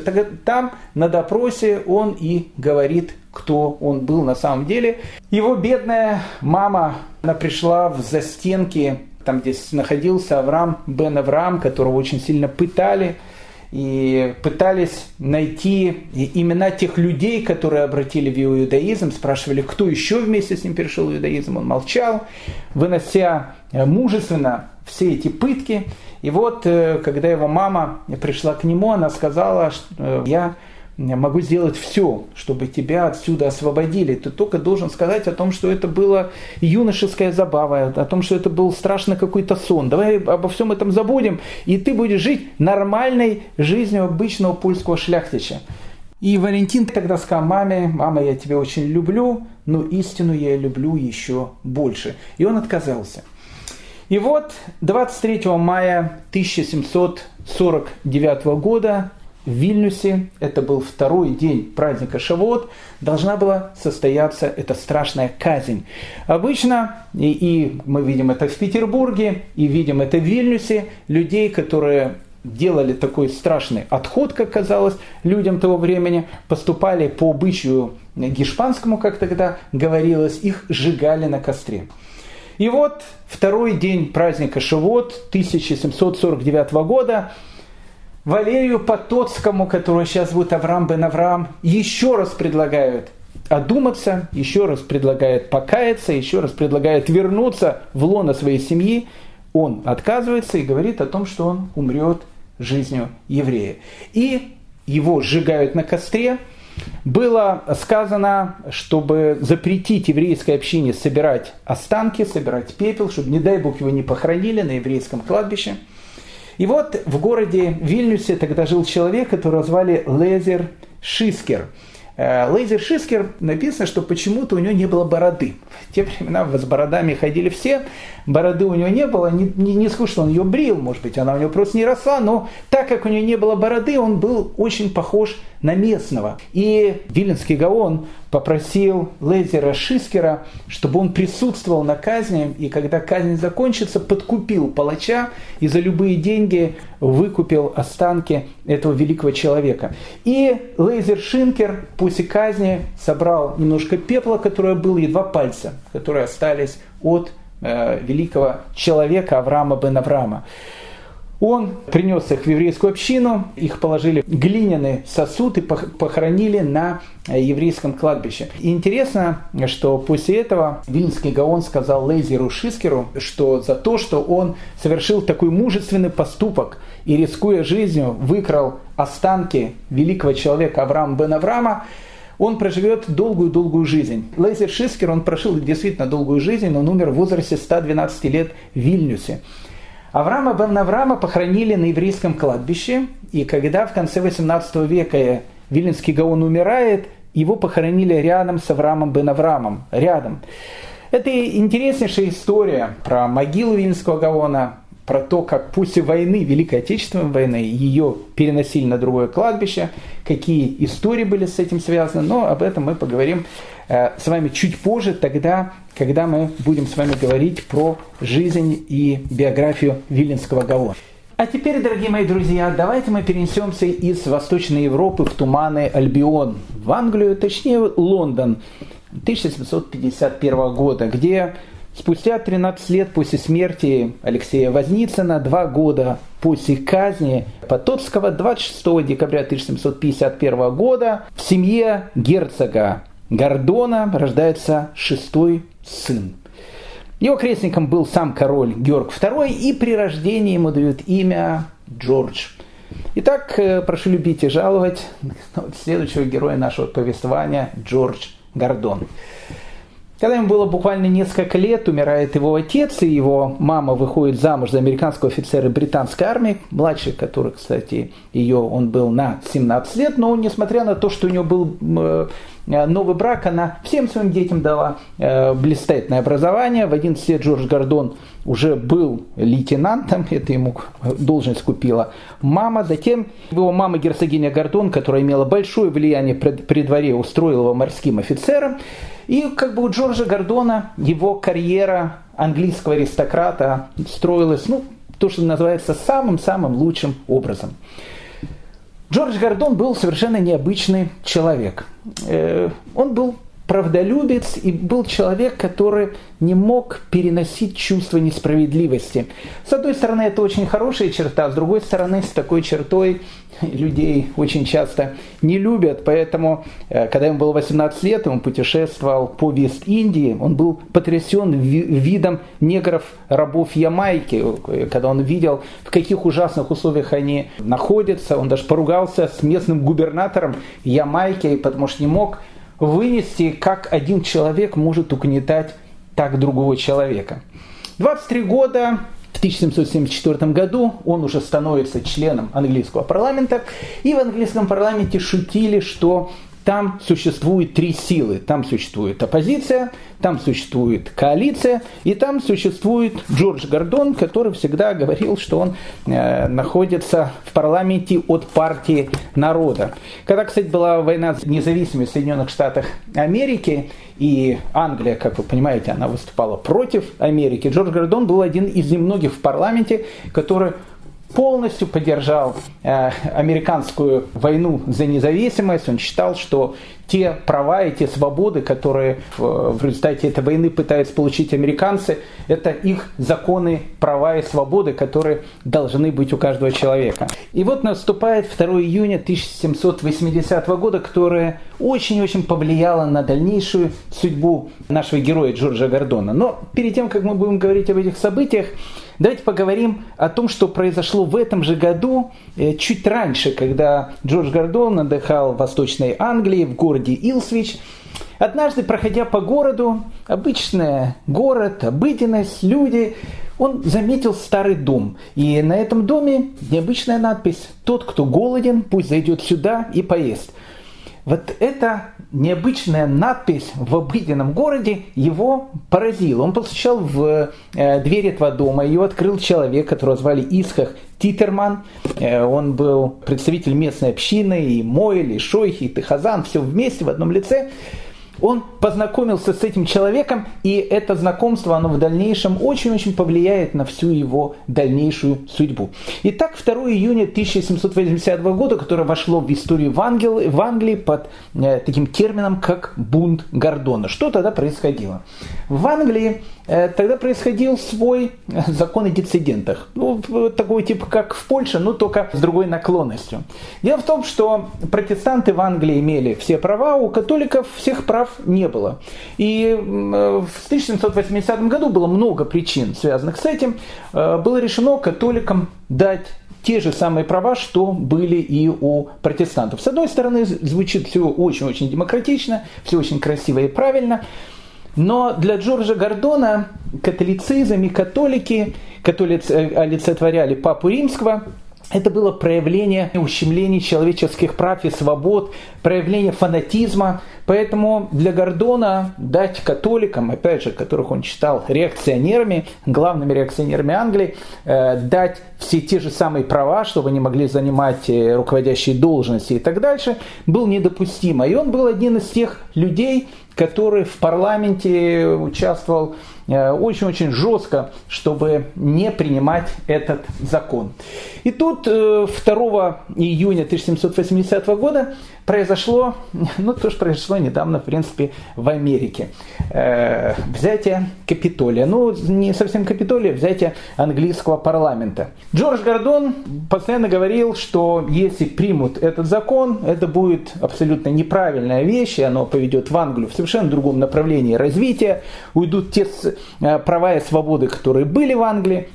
Там на допросе он и говорит, кто он был на самом деле. Его бедная мама, она пришла в застенки там, где находился Авраам бен Авраам, которого очень сильно пытали, и пытались найти имена тех людей, которые обратили в иудаизм, спрашивали, кто еще вместе с ним перешел в иудаизм, он молчал, вынося э, мужественно все эти пытки. И вот, когда его мама пришла к нему, она сказала, что я могу сделать все, чтобы тебя отсюда освободили. Ты только должен сказать о том, что это была юношеская забава, о том, что это был страшно какой-то сон. Давай обо всем этом забудем, и ты будешь жить нормальной жизнью обычного польского шляхтича. И Валентин тогда сказал маме, мама, я тебя очень люблю, но истину я люблю еще больше. И он отказался. И вот 23 мая 1749 года в Вильнюсе, это был второй день праздника Шавот, должна была состояться эта страшная казнь. Обычно, и, и мы видим это в Петербурге, и видим это в Вильнюсе, людей, которые делали такой страшный отход, как казалось, людям того времени, поступали по обычаю гешпанскому, как тогда говорилось, их сжигали на костре. И вот второй день праздника Шавот 1749 года – Валерию Потоцкому, который сейчас будет Авраам бен Авраам, еще раз предлагают одуматься, еще раз предлагает покаяться, еще раз предлагает вернуться в лоно своей семьи. Он отказывается и говорит о том, что он умрет жизнью еврея. И его сжигают на костре. Было сказано, чтобы запретить еврейской общине собирать останки, собирать пепел, чтобы, не дай бог, его не похоронили на еврейском кладбище – и вот в городе Вильнюсе тогда жил человек, которого звали Лезер Шискер. Э, Лейзер Шискер написано, что почему-то у него не было бороды. В те времена с бородами ходили все, бороды у него не было, не, не, не скажу, что он ее брил, может быть, она у него просто не росла, но так как у него не было бороды, он был очень похож на местного. И Виленский Гаон попросил Лезера Шискера, чтобы он присутствовал на казни, и когда казнь закончится, подкупил палача и за любые деньги выкупил останки этого великого человека. И Лейзер Шинкер после казни собрал немножко пепла, которое было, и два пальца, которые остались от э, великого человека Авраама бен Авраама. Он принес их в еврейскую общину, их положили в глиняный сосуд и похоронили на еврейском кладбище. И интересно, что после этого Вильнский Гаон сказал Лейзеру Шискеру, что за то, что он совершил такой мужественный поступок и, рискуя жизнью, выкрал останки великого человека Авраама бен Авраама, он проживет долгую-долгую жизнь. Лейзер Шискер, он прожил действительно долгую жизнь, он умер в возрасте 112 лет в Вильнюсе. Авраама бен Авраама похоронили на еврейском кладбище, и когда в конце 18 века Виленский Гаон умирает, его похоронили рядом с Авраамом бен Авраамом, рядом. Это интереснейшая история про могилу Вильнского Гаона, про то, как после войны, Великой Отечественной войны, ее переносили на другое кладбище, какие истории были с этим связаны, но об этом мы поговорим э, с вами чуть позже, тогда, когда мы будем с вами говорить про жизнь и биографию Виленского Гаона. А теперь, дорогие мои друзья, давайте мы перенесемся из Восточной Европы в туманы Альбион, в Англию, точнее Лондон 1751 года, где Спустя 13 лет после смерти Алексея Возницына, два года после казни Потоцкого, 26 декабря 1751 года, в семье герцога Гордона рождается шестой сын. Его крестником был сам король Георг II, и при рождении ему дают имя Джордж. Итак, э, прошу любить и жаловать следующего героя нашего повествования Джордж Гордон. Когда ему было буквально несколько лет, умирает его отец, и его мама выходит замуж за американского офицера британской армии, младший, который, кстати, ее он был на 17 лет, но несмотря на то, что у него был э, новый брак, она всем своим детям дала э, блистательное образование. В 11 лет Джордж Гордон уже был лейтенантом, это ему должность купила мама. Затем его мама герцогиня Гордон, которая имела большое влияние при дворе, устроила его морским офицером. И как бы у Джорджа Гордона его карьера английского аристократа строилась, ну, то, что называется самым-самым лучшим образом. Джордж Гордон был совершенно необычный человек. Э, он был правдолюбец и был человек, который не мог переносить чувство несправедливости. С одной стороны, это очень хорошая черта, с другой стороны, с такой чертой людей очень часто не любят. Поэтому, э, когда ему было 18 лет, он путешествовал по Вест-Индии, он был потрясен видом негров-рабов Ямайки, когда он видел, в каких ужасных условиях они находятся. Он даже поругался с местным губернатором Ямайки, потому что не мог вынести, как один человек может угнетать так другого человека. 23 года, в 1774 году он уже становится членом английского парламента, и в английском парламенте шутили, что там существует три силы. Там существует оппозиция, там существует коалиция, и там существует Джордж Гордон, который всегда говорил, что он э, находится в парламенте от партии народа. Когда, кстати, была война за независимость в Соединенных Штатах Америки, и Англия, как вы понимаете, она выступала против Америки, Джордж Гордон был один из немногих в парламенте, который полностью поддержал э, американскую войну за независимость. Он считал, что те права и те свободы, которые в, в результате этой войны пытаются получить американцы, это их законы, права и свободы, которые должны быть у каждого человека. И вот наступает 2 июня 1780 года, которое очень-очень повлияло на дальнейшую судьбу нашего героя Джорджа Гордона. Но перед тем, как мы будем говорить об этих событиях, Давайте поговорим о том, что произошло в этом же году, э, чуть раньше, когда Джордж Гордон отдыхал в Восточной Англии, в городе Илсвич. Однажды, проходя по городу, обычный город, обыденность, люди, он заметил старый дом. И на этом доме необычная надпись «Тот, кто голоден, пусть зайдет сюда и поест». Вот эта необычная надпись в обыденном городе его поразила. Он постучал в э, дверь этого дома, ее открыл человек, которого звали Исхах Титерман. Э, он был представитель местной общины, и Мойль, и Шойхи, и Тихазан, все вместе в одном лице он познакомился с этим человеком, и это знакомство, оно в дальнейшем очень-очень повлияет на всю его дальнейшую судьбу. Итак, 2 июня 1780 года, которое вошло в историю в Англии, в Англии под э, таким термином, как бунт Гордона. Что тогда происходило? В Англии тогда происходил свой э, закон о децидентах. Ну, такой тип, как в Польше, но только с другой наклонностью. Дело в том, что протестанты в Англии имели все права, у католиков всех прав не было. И в 1780 году было много причин, связанных с этим. Э, было решено католикам дать те же самые права, что были и у протестантов. С одной стороны, звучит все очень-очень демократично, все очень красиво и правильно, но для Джорджа Гордона католицизм и католики, которые олицетворяли Папу Римского, это было проявление ущемления человеческих прав и свобод, проявление фанатизма. Поэтому для Гордона дать католикам, опять же, которых он считал реакционерами, главными реакционерами Англии, э, дать все те же самые права, чтобы они могли занимать э, руководящие должности и так дальше, был недопустимо. И он был один из тех людей, который в парламенте участвовал очень-очень жестко, чтобы не принимать этот закон. И тут 2 э, июня 1780 года произошло, ну то, что произошло недавно, в принципе, в Америке. Э, взятие Капитолия. Ну, не совсем Капитолия, взятие английского парламента. Джордж Гордон постоянно говорил, что если примут этот закон, это будет абсолютно неправильная вещь, и оно поведет в Англию в совершенно другом направлении развития. Уйдут те э, права и свободы, которые были в Англии,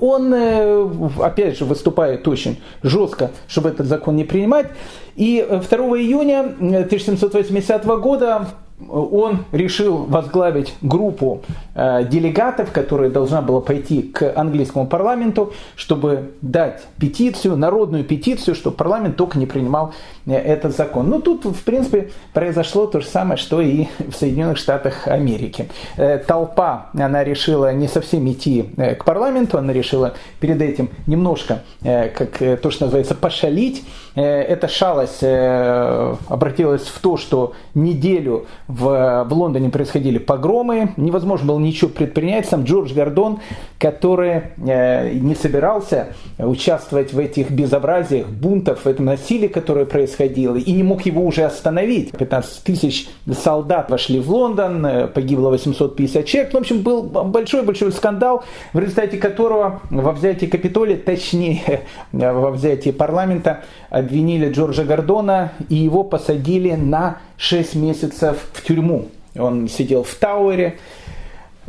он, э, опять же, выступает очень жестко, чтобы этот закон не принимать. И 2 июня 1780 года он решил возглавить группу э, делегатов, которая должна была пойти к английскому парламенту, чтобы дать петицию, народную петицию, чтобы парламент только не принимал э, этот закон. Ну, тут, в принципе, произошло то же самое, что и в Соединенных Штатах Америки. Э, толпа, она решила не совсем идти к парламенту, она решила перед этим немножко, как то, что называется, пошалить. Эта шалость обратилась в то, что неделю в, в Лондоне происходили погромы, невозможно было ничего предпринять. Сам Джордж Гордон который э, не собирался участвовать в этих безобразиях, бунтах, в этом насилии, которое происходило, и не мог его уже остановить. 15 тысяч солдат вошли в Лондон, э, погибло 850 человек. В общем, был большой-большой скандал, в результате которого во взятии Капитолия, точнее, во взятии парламента, обвинили Джорджа Гордона и его посадили на 6 месяцев в тюрьму. Он сидел в Тауэре.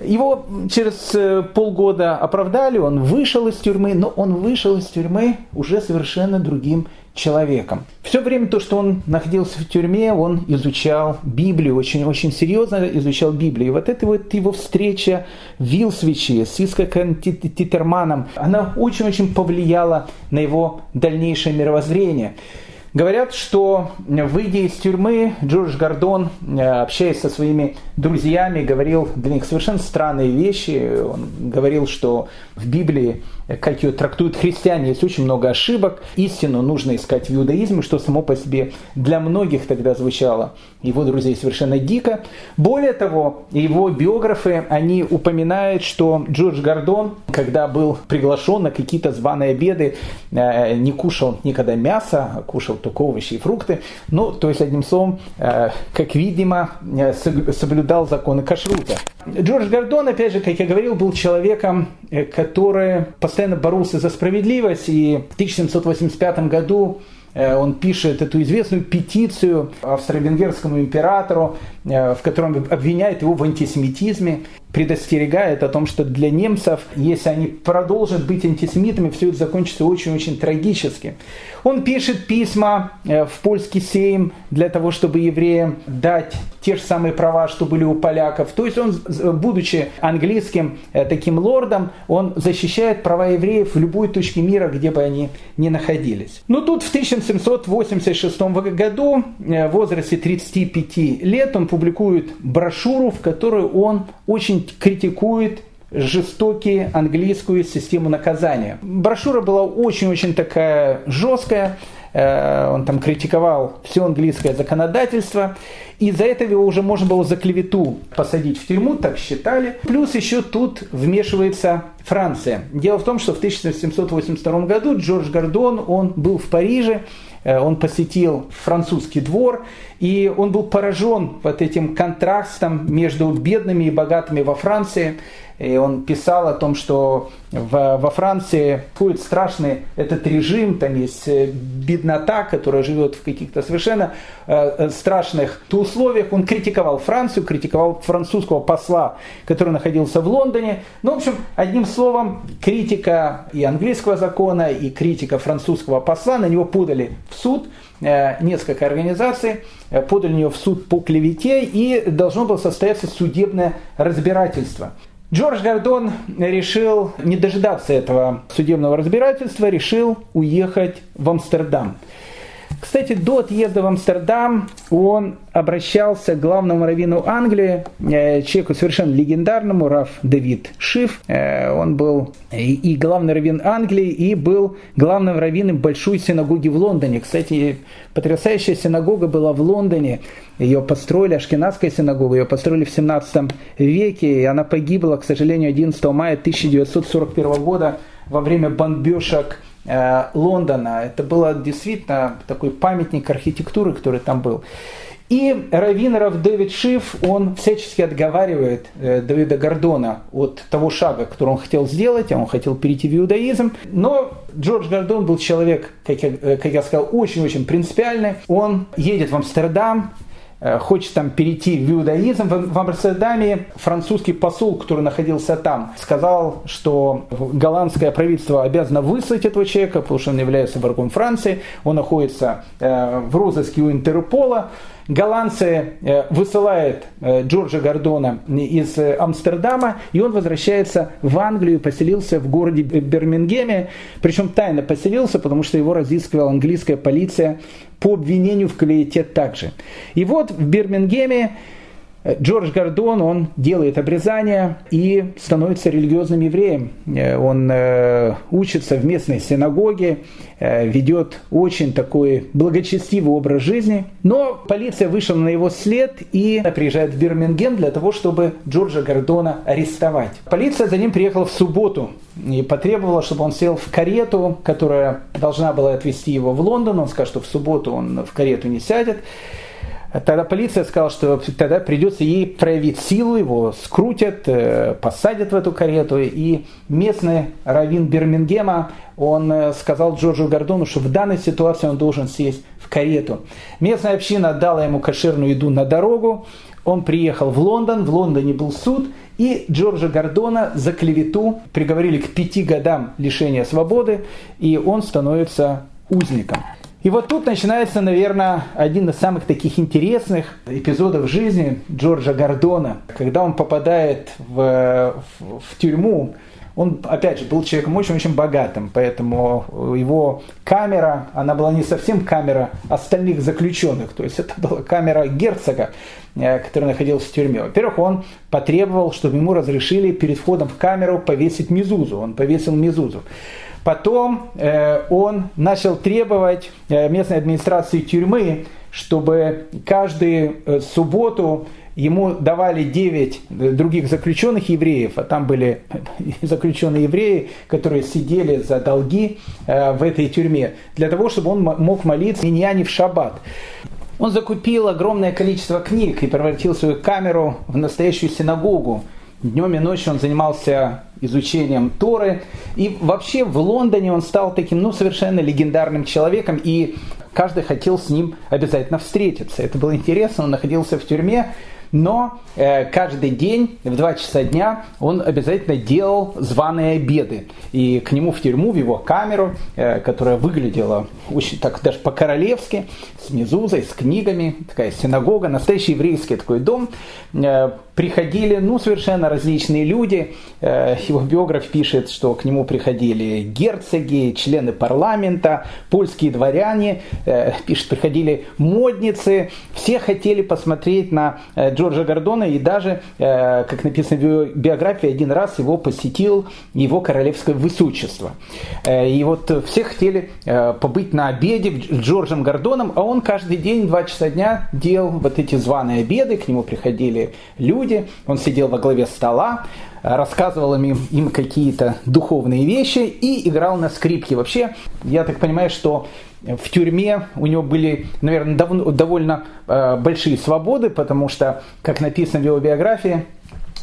Его через э, полгода оправдали, он вышел из тюрьмы, но он вышел из тюрьмы уже совершенно другим человеком. Все время то, что он находился в тюрьме, он изучал Библию, очень-очень серьезно изучал Библию. И вот эта вот его встреча в Вилсвиче с Искаком Титерманом, она очень-очень повлияла на его дальнейшее мировоззрение. Говорят, что выйдя из тюрьмы, Джордж Гордон, э, общаясь со своими друзьями, говорил для них совершенно странные вещи. Он говорил, что в Библии, как ее трактуют христиане, есть очень много ошибок. Истину нужно искать в иудаизме, что само по себе для многих тогда звучало его друзей совершенно дико. Более того, его биографы, они упоминают, что Джордж Гордон, когда был приглашен на какие-то званые обеды, э, не кушал никогда мясо, а кушал только овощи и фрукты. Ну, то есть, одним словом, э, как видимо, э, соблюдал законы кашрута. Джордж Гордон, опять же, как я говорил, был человеком, который постоянно боролся за справедливость, и в 1785 году Э, он пишет эту известную петицию австро-венгерскому императору, э, в котором обвиняет его в антисемитизме предостерегает о том, что для немцев, если они продолжат быть антисемитами, все это закончится очень-очень трагически. Он пишет письма э, в польский сейм для того, чтобы евреям дать те же самые права, что были у поляков. То есть он, будучи английским э, таким лордом, он защищает права евреев в любой точке мира, где бы они ни находились. Но тут в 1786 году, э, в возрасте 35 лет, он публикует брошюру, в которой он очень критикует жестокие английскую систему наказания. Брошюра была очень-очень такая жесткая, э, он там критиковал все английское законодательство, и за это его уже можно было за клевету посадить в тюрьму, так считали. Плюс еще тут вмешивается Франция. Дело в том, что в 1782 году Джордж Гордон, он был в Париже, он посетил французский двор, и он был поражен вот этим контрастом между бедными и богатыми во Франции. И он писал о том, что в, во Франции будет страшный этот режим, там есть э, беднота, которая живет в каких-то совершенно э, э, страшных условиях. Он критиковал Францию, критиковал французского посла, который находился в Лондоне. Ну, в общем, одним словом, критика и английского закона, и критика французского посла, на него подали в суд несколько организаций, подали на него в суд по клевете, и должно было состояться судебное разбирательство. Джордж Гордон решил не дожидаться этого судебного разбирательства, решил уехать в Амстердам. Кстати, до отъезда в Амстердам он обращался к главному раввину Англии, э, человеку совершенно легендарному, Раф Давид Шиф. Э, он был и главный раввин Англии, и был главным раввином большой синагоги в Лондоне. Кстати, потрясающая синагога была в Лондоне. Ее построили, Ашкенадская синагога, ее построили в 17 веке, и она погибла, к сожалению, 11 мая 1941 года во время бомбежек Лондона. Это было действительно такой памятник архитектуры, который там был. И Равинеров Дэвид Шиф, он всячески отговаривает э, Давида Гордона от того шага, который он хотел сделать, а он хотел перейти в иудаизм. Но Джордж Гордон был человек, как я, э, как я сказал, очень-очень принципиальный. Он едет в Амстердам, Э, хочет там перейти в иудаизм. В Амстердаме французский посол, который находился там, сказал, что голландское правительство обязано выслать этого человека, потому что он является врагом Франции, он находится э, в розыске у Интерпола. Голландцы э, высылают Джорджа Гордона из Амстердама, и он возвращается в Англию, поселился в городе Бирмингеме, причем тайно поселился, потому что его разыскивала английская полиция по обвинению в клевете также. И вот в Бирмингеме Джордж Гордон, он делает обрезание и становится религиозным евреем. Э, он э, учится в местной синагоге, э, ведет очень такой благочестивый образ жизни. Но полиция вышла на его след и приезжает в Бирмингем для того, чтобы Джорджа Гордона арестовать. Полиция за ним приехала в субботу и потребовала, чтобы он сел в карету, которая должна была отвезти его в Лондон. Он сказал, что в субботу он в карету не сядет. Тогда полиция сказала, что тогда придется ей проявить силу, его скрутят, э, посадят в эту карету. И местный раввин Бирмингема, он э, сказал Джорджу Гордону, что в данной ситуации он должен сесть в карету. Местная община дала ему кошерную еду на дорогу. Он приехал в Лондон, в Лондоне был суд, и Джорджа Гордона за клевету приговорили к пяти годам лишения свободы, и он становится узником. И вот тут начинается, наверное, один из самых таких интересных эпизодов жизни Джорджа Гордона, когда он попадает в, в, в тюрьму. Он, опять же, был человеком очень-очень богатым, поэтому его камера, она была не совсем камера остальных заключенных, то есть это была камера герцога, э, который находился в тюрьме. Во-первых, он потребовал, чтобы ему разрешили перед входом в камеру повесить мизузу. Он повесил мизузу. Потом э, он начал требовать э, местной администрации тюрьмы, чтобы каждую э, субботу ему давали 9 других заключенных евреев, а там были заключенные евреи, которые сидели за долги в этой тюрьме, для того, чтобы он мог молиться не в шаббат. Он закупил огромное количество книг и превратил свою камеру в настоящую синагогу. Днем и ночью он занимался изучением Торы. И вообще в Лондоне он стал таким, ну, совершенно легендарным человеком. И каждый хотел с ним обязательно встретиться. Это было интересно. Он находился в тюрьме но э, каждый день в 2 часа дня он обязательно делал званые обеды. И к нему в тюрьму, в его камеру, э, которая выглядела очень так даже по-королевски, с мезузой, с книгами, такая синагога, настоящий еврейский такой дом, э, приходили ну, совершенно различные люди. Э, его биограф пишет, что к нему приходили герцоги, члены парламента, польские дворяне, э, пишет, приходили модницы. Все хотели посмотреть на э, Джорджа Гордона и даже, как написано в биографии, один раз его посетил его королевское высочество. И вот все хотели побыть на обеде с Джорджем Гордоном, а он каждый день, два часа дня делал вот эти званые обеды, к нему приходили люди, люди, он сидел во главе стола, рассказывал им, им какие-то духовные вещи и играл на скрипке. Вообще, я так понимаю, что в тюрьме у него были, наверное, дав- довольно э, большие свободы, потому что, как написано в его биографии,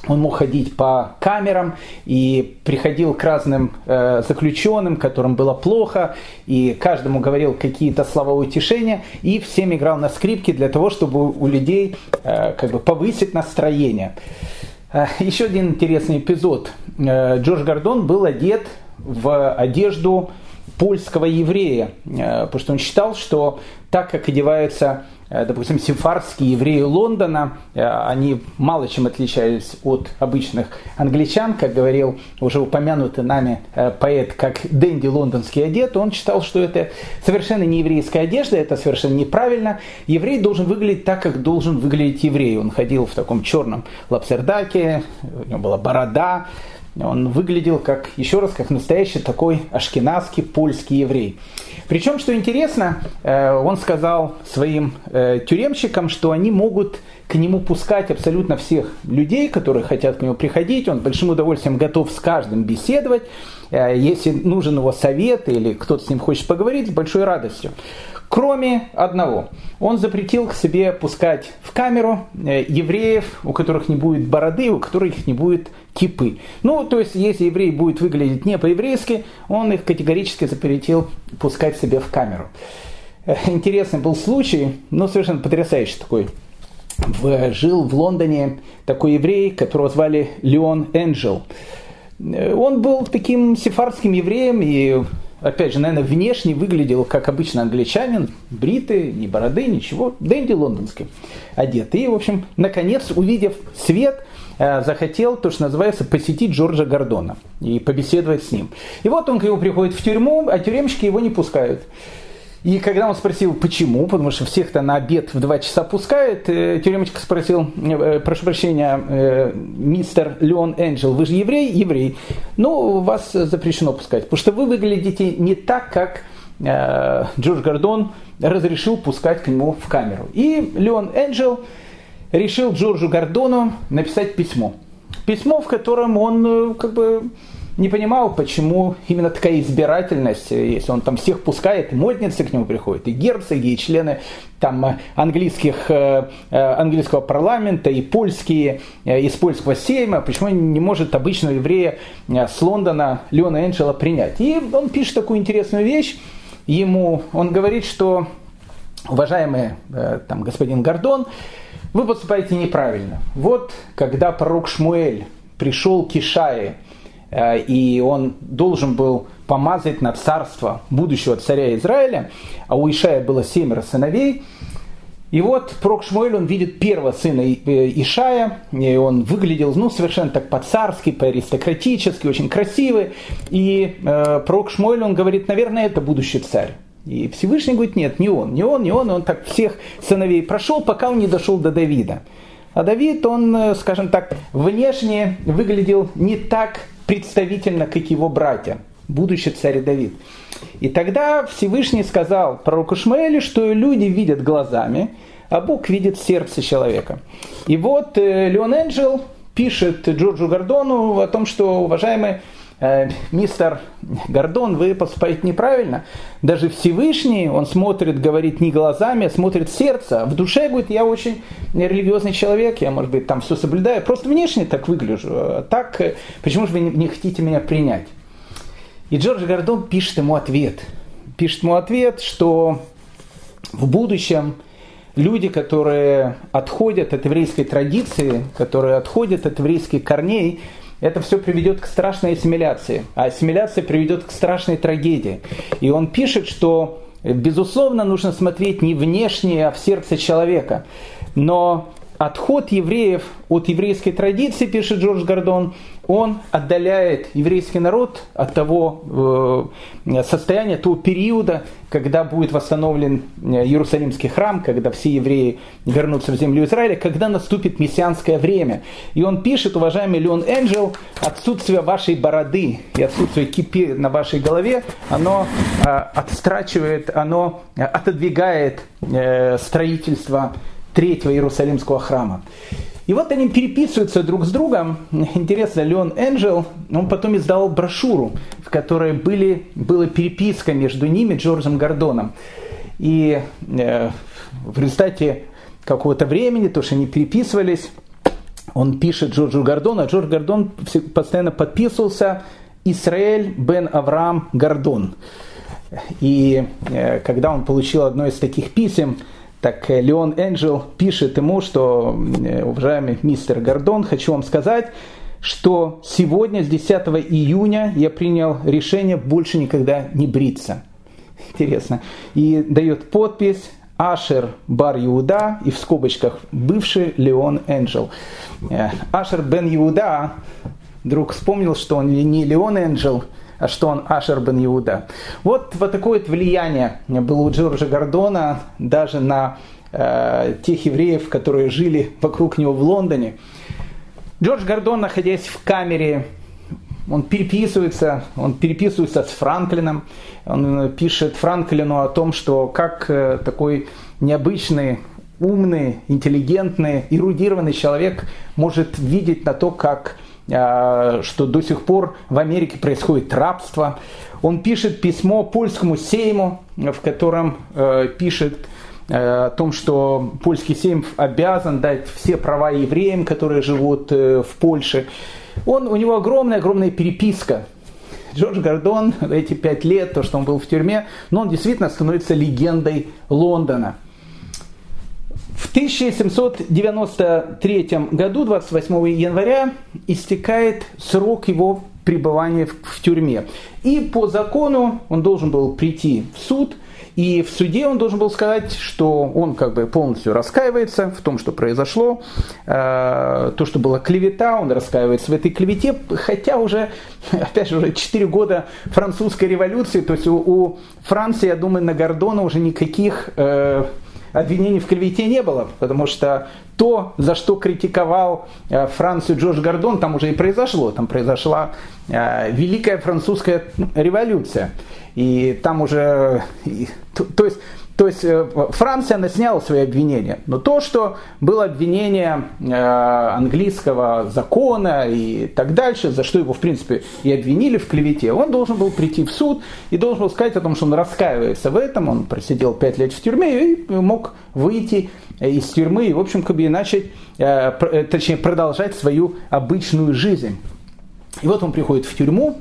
он мог ходить по камерам и приходил к разным э, заключенным, которым было плохо, и каждому говорил какие-то слова утешения, и всем играл на скрипке для того, чтобы у людей э, как бы повысить настроение. Э, еще один интересный эпизод. Э, Джордж Гордон был одет в одежду польского еврея, э, потому что он считал, что так как одеваются допустим, сефардские евреи Лондона, э, они мало чем отличались от обычных англичан, как говорил уже упомянутый нами э, поэт, как Дэнди лондонский одет, он считал, что это совершенно не еврейская одежда, это совершенно неправильно. Еврей должен выглядеть так, как должен выглядеть еврей. Он ходил в таком черном лапсердаке, у него была борода, он выглядел как, еще раз, как настоящий такой ашкенадский польский еврей. Причем, что интересно, э, он сказал своим э, тюремщикам, что они могут к нему пускать абсолютно всех людей, которые хотят к нему приходить. Он большим удовольствием готов с каждым беседовать. Э, если нужен его совет или кто-то с ним хочет поговорить, с большой радостью. Кроме одного. Он запретил к себе пускать в камеру евреев, у которых не будет бороды, у которых не будет кипы. Ну, то есть, если еврей будет выглядеть не по-еврейски, он их категорически запретил пускать себе в камеру. Э, интересный был случай, ну, совершенно потрясающий такой. Жил в Лондоне такой еврей, которого звали Леон Энджел. Э, он был таким сефардским евреем и опять же, наверное, внешне выглядел как обычно англичанин, бритый, ни бороды, ничего, Дэнди лондонский одет. И, в общем, наконец, увидев свет, Э, захотел, то, что называется, посетить Джорджа Гордона и побеседовать с ним. И вот он к нему приходит в тюрьму, а тюремщики его не пускают. И когда он спросил, почему, потому что всех-то на обед в 2 часа пускают, э, тюремочка спросил, э, прошу прощения, э, мистер Леон Энджел, вы же еврей? Еврей. Ну, вас запрещено пускать, потому что вы выглядите не так, как Джордж Гордон разрешил пускать к нему в камеру. И Леон Энджел решил Джорджу Гордону написать письмо. Письмо, в котором он как бы не понимал, почему именно такая избирательность, если он там всех пускает, и модницы к нему приходят, и герцоги, и члены там э, английских, э, э, английского парламента, и польские, из польского сейма, почему не может обычного еврея с Лондона Леона Энджела принять. И он пишет такую интересную вещь, ему, он говорит, что уважаемый там, господин Гордон, вы поступаете неправильно. Вот когда пророк Шмуэль пришел к Ишае, Э, и он должен был помазать на царство будущего царя Израиля, а у Ишая было семеро сыновей. И вот пророк Шмуэль, он видит первого сына э, Ишая, и он выглядел ну, совершенно так по-царски, по-аристократически, очень красивый. И э, пророк Шмуэль, он говорит, наверное, это будущий царь. И Всевышний говорит, нет, не он, не он, не он. И он так всех сыновей прошел, пока он не дошел до Давида. А Давид, он, э, скажем так, внешне выглядел не так представительно, как его братья, будущий царь Давид. И тогда Всевышний сказал пророку Шмаэлю, что люди видят глазами, а Бог видит сердце человека. И вот э, Леон Энджел пишет Джорджу Гордону о том, что, уважаемый мистер Гордон, вы поступаете неправильно. Даже Всевышний, он смотрит, говорит не глазами, а смотрит сердце. В душе говорит, я очень религиозный человек, я, может быть, там все соблюдаю. Просто внешне так выгляжу. А так, э, почему же вы не хотите меня принять? И Джордж Гордон пишет ему ответ. Пишет ему ответ, что в будущем люди, которые отходят от еврейской традиции, которые отходят от еврейских корней, это все приведет к страшной ассимиляции. А ассимиляция приведет к страшной трагедии. И он пишет, что, безусловно, нужно смотреть не внешне, а в сердце человека. Но отход евреев от еврейской традиции, пишет Джордж Гордон, он отдаляет еврейский народ от того э, состояния, того периода, когда будет восстановлен э, Иерусалимский храм, когда все евреи вернутся в землю Израиля, когда наступит мессианское время. И он пишет, уважаемый Леон Энджел, отсутствие вашей бороды и отсутствие кипи на вашей голове, оно э, отстрачивает, оно отодвигает строительство третьего Иерусалимского храма. И вот они переписываются друг с другом. Интересно, Леон Энджел, он потом издал брошюру, в которой были, была переписка между ними, Джорджем Гордоном. И э, в результате какого-то времени, то, что они переписывались, он пишет Джорджу Гордону, а Джордж Гордон постоянно подписывался Исраэль бен Авраам Гордон. И э, когда он получил одно из таких писем, так э, Леон Энджел пишет ему, что, э, уважаемый мистер Гордон, хочу вам сказать, что сегодня, с 10 июня, я принял решение больше никогда не бриться. Интересно. И дает подпись Ашер Бар Иуда и в скобочках бывший Леон Энджел. Э, Ашер Бен Иуда вдруг вспомнил, что он не Леон Энджел, что он Ашер бен Иуда. Вот, вот такое вот влияние было у Джорджа Гордона даже на э, тех евреев, которые жили вокруг него в Лондоне. Джордж Гордон, находясь в камере, он переписывается, он переписывается с Франклином, он пишет Франклину о том, что как э, такой необычный умный, интеллигентный, эрудированный человек может видеть на то, как что до сих пор в Америке происходит рабство. Он пишет письмо польскому сейму, в котором э, пишет э, о том, что польский сейм обязан дать все права евреям, которые живут э, в Польше. Он, у него огромная-огромная переписка. Джордж Гордон, эти пять лет, то, что он был в тюрьме, но он действительно становится легендой Лондона. В 1793 году, 28 января, истекает срок его пребывания в, тюрьме. И по закону он должен был прийти в суд И в суде он должен был сказать, что он как бы полностью раскаивается в том, что произошло, э, то, что была клевета, он раскаивается в этой клевете, хотя уже, опять же, уже 4 года французской революции, то есть у, у Франции, я думаю, на Гордона уже никаких э, обвинений в клевете не было, потому что то, за что критиковал э, Францию Джордж Гордон, там уже и произошло. Там произошла э, Великая Французская революция. И там уже... То, то есть то есть э, Франция, она сняла свои обвинения. Но то, что было обвинение э, английского закона и так дальше, за что его, в принципе, и обвинили в клевете, он должен был прийти в суд и должен был сказать о том, что он раскаивается в этом. Он просидел пять лет в тюрьме и мог выйти из тюрьмы и, в общем, как бы начать, э, точнее, продолжать свою обычную жизнь. И вот он приходит в тюрьму,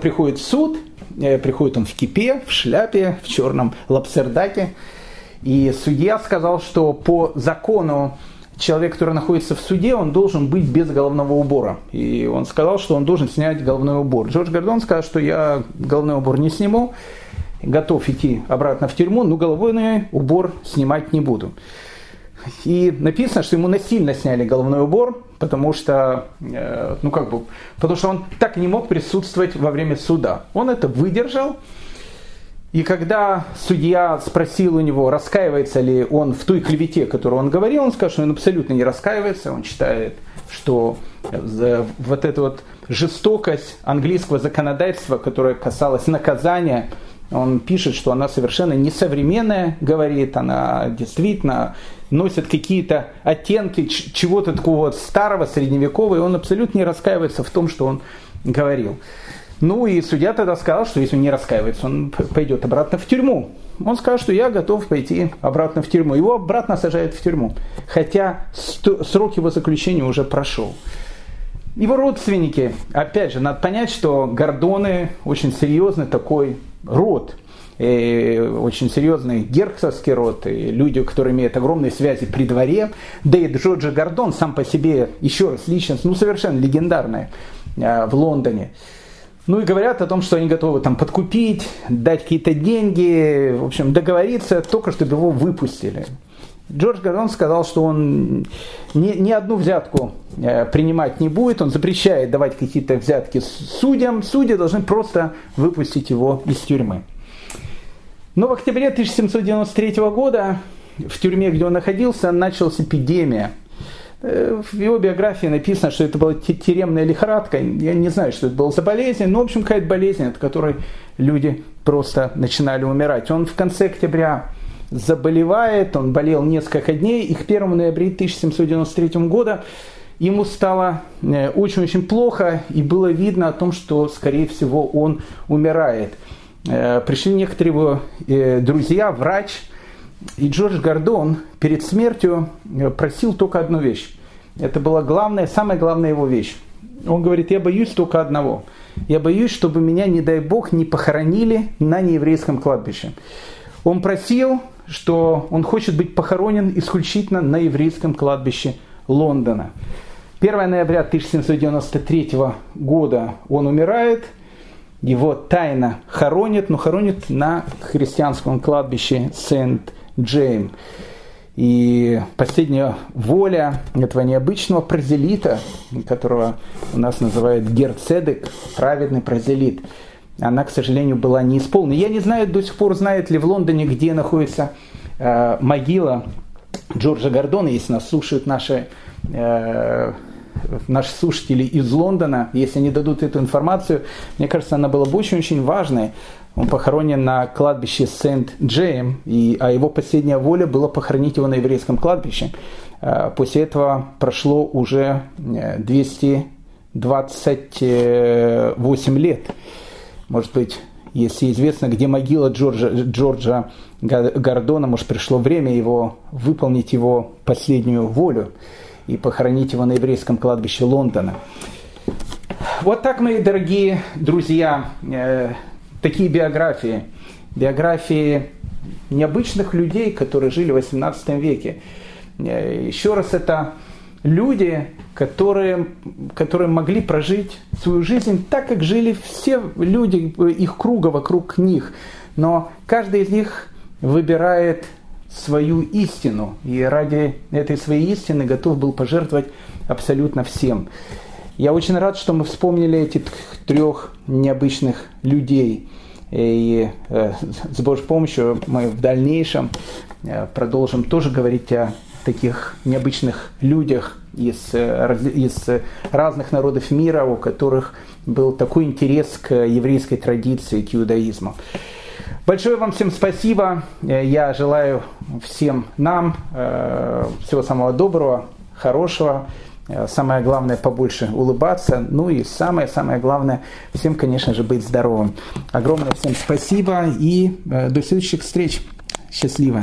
приходит в суд, Э, приходит он в кипе, в шляпе, в черном лапсердаке. И судья сказал, что по закону человек, который находится в суде, он должен быть без головного убора. И он сказал, что он должен снять головной убор. Джордж Гордон сказал, что я головной убор не сниму, готов идти обратно в тюрьму, но головной убор снимать не буду. И написано, что ему насильно сняли головной убор, потому что, э, ну как бы, потому что он так не мог присутствовать во время суда. Он это выдержал, и когда судья спросил у него, раскаивается ли он в той клевете, которую он говорил, он сказал, что он абсолютно не раскаивается, он считает, что вот эта вот жестокость английского законодательства, которая касалась наказания, он пишет, что она совершенно несовременная, говорит, она действительно носит какие-то оттенки чего-то такого старого, средневекового, и он абсолютно не раскаивается в том, что он говорил. Ну и судья тогда сказал, что если он не раскаивается, он пойдет обратно в тюрьму. Он сказал, что я готов пойти обратно в тюрьму. Его обратно сажают в тюрьму, хотя срок его заключения уже прошел. Его родственники, опять же, надо понять, что Гордоны очень серьезный такой род – очень серьезный герцогский род, и люди, которые имеют огромные связи при дворе. Да и Джорджи Гордон сам по себе, еще раз, личность, ну, совершенно легендарная э, в Лондоне. Ну и говорят о том, что они готовы там подкупить, дать какие-то деньги, в общем, договориться только, чтобы его выпустили. Джордж Гордон сказал, что он ни, ни одну взятку э, принимать не будет, он запрещает давать какие-то взятки судьям, судьи должны просто выпустить его из тюрьмы. Но в октябре 1793 года в тюрьме, где он находился, началась эпидемия. Э, в его биографии написано, что это была тюремная лихорадка. Я не знаю, что это было за болезнь, но, в общем, какая-то болезнь, от которой люди просто начинали умирать. Он в конце октября заболевает, он болел несколько дней, и к 1 ноября 1793 года ему стало э, очень-очень плохо, и было видно о том, что, скорее всего, он умирает – пришли некоторые его э, друзья, врач, и Джордж Гордон перед смертью э, просил только одну вещь. Это была главная, самая главная его вещь. Он говорит, я боюсь только одного. Я боюсь, чтобы меня, не дай бог, не похоронили на нееврейском кладбище. Он просил, что он хочет быть похоронен исключительно на еврейском кладбище Лондона. 1 ноября 1793 года он умирает – его тайно хоронят, но хоронят на христианском кладбище Сент-Джейм. И последняя воля этого необычного прозелита, которого у нас называют Герцедек, праведный прозелит, она, к сожалению, была не исполнена. Я не знаю до сих пор, знает ли в Лондоне, где находится э, могила Джорджа Гордона, если нас слушают наши э, наши слушатели из Лондона, если они дадут эту информацию, мне кажется, она была бы очень-очень важной. Он похоронен на кладбище Сент-Джейм, и, а его последняя воля была похоронить его на еврейском кладбище. А, после этого прошло уже 228 э, лет. Может быть, если известно, где могила Джорджа, Джорджа Гордона, может, пришло время его выполнить его последнюю волю и похоронить его на еврейском кладбище Лондона. Вот так, мои дорогие друзья, э, такие биографии. Биографии необычных людей, которые жили в XVIII веке. Э, еще раз, это люди, которые, которые могли прожить свою жизнь так, как жили все люди их круга вокруг них. Но каждый из них выбирает свою истину, и ради этой своей истины готов был пожертвовать абсолютно всем. Я очень рад, что мы вспомнили этих трех необычных людей. И э, с Божьей помощью мы в дальнейшем э, продолжим тоже говорить о таких необычных людях из, э, из разных народов мира, у которых был такой интерес к еврейской традиции, к иудаизму. Большое вам всем спасибо. Я желаю всем нам всего самого доброго, хорошего. Самое главное побольше улыбаться. Ну и самое-самое главное всем, конечно же, быть здоровым. Огромное всем спасибо и до следующих встреч. Счастливо.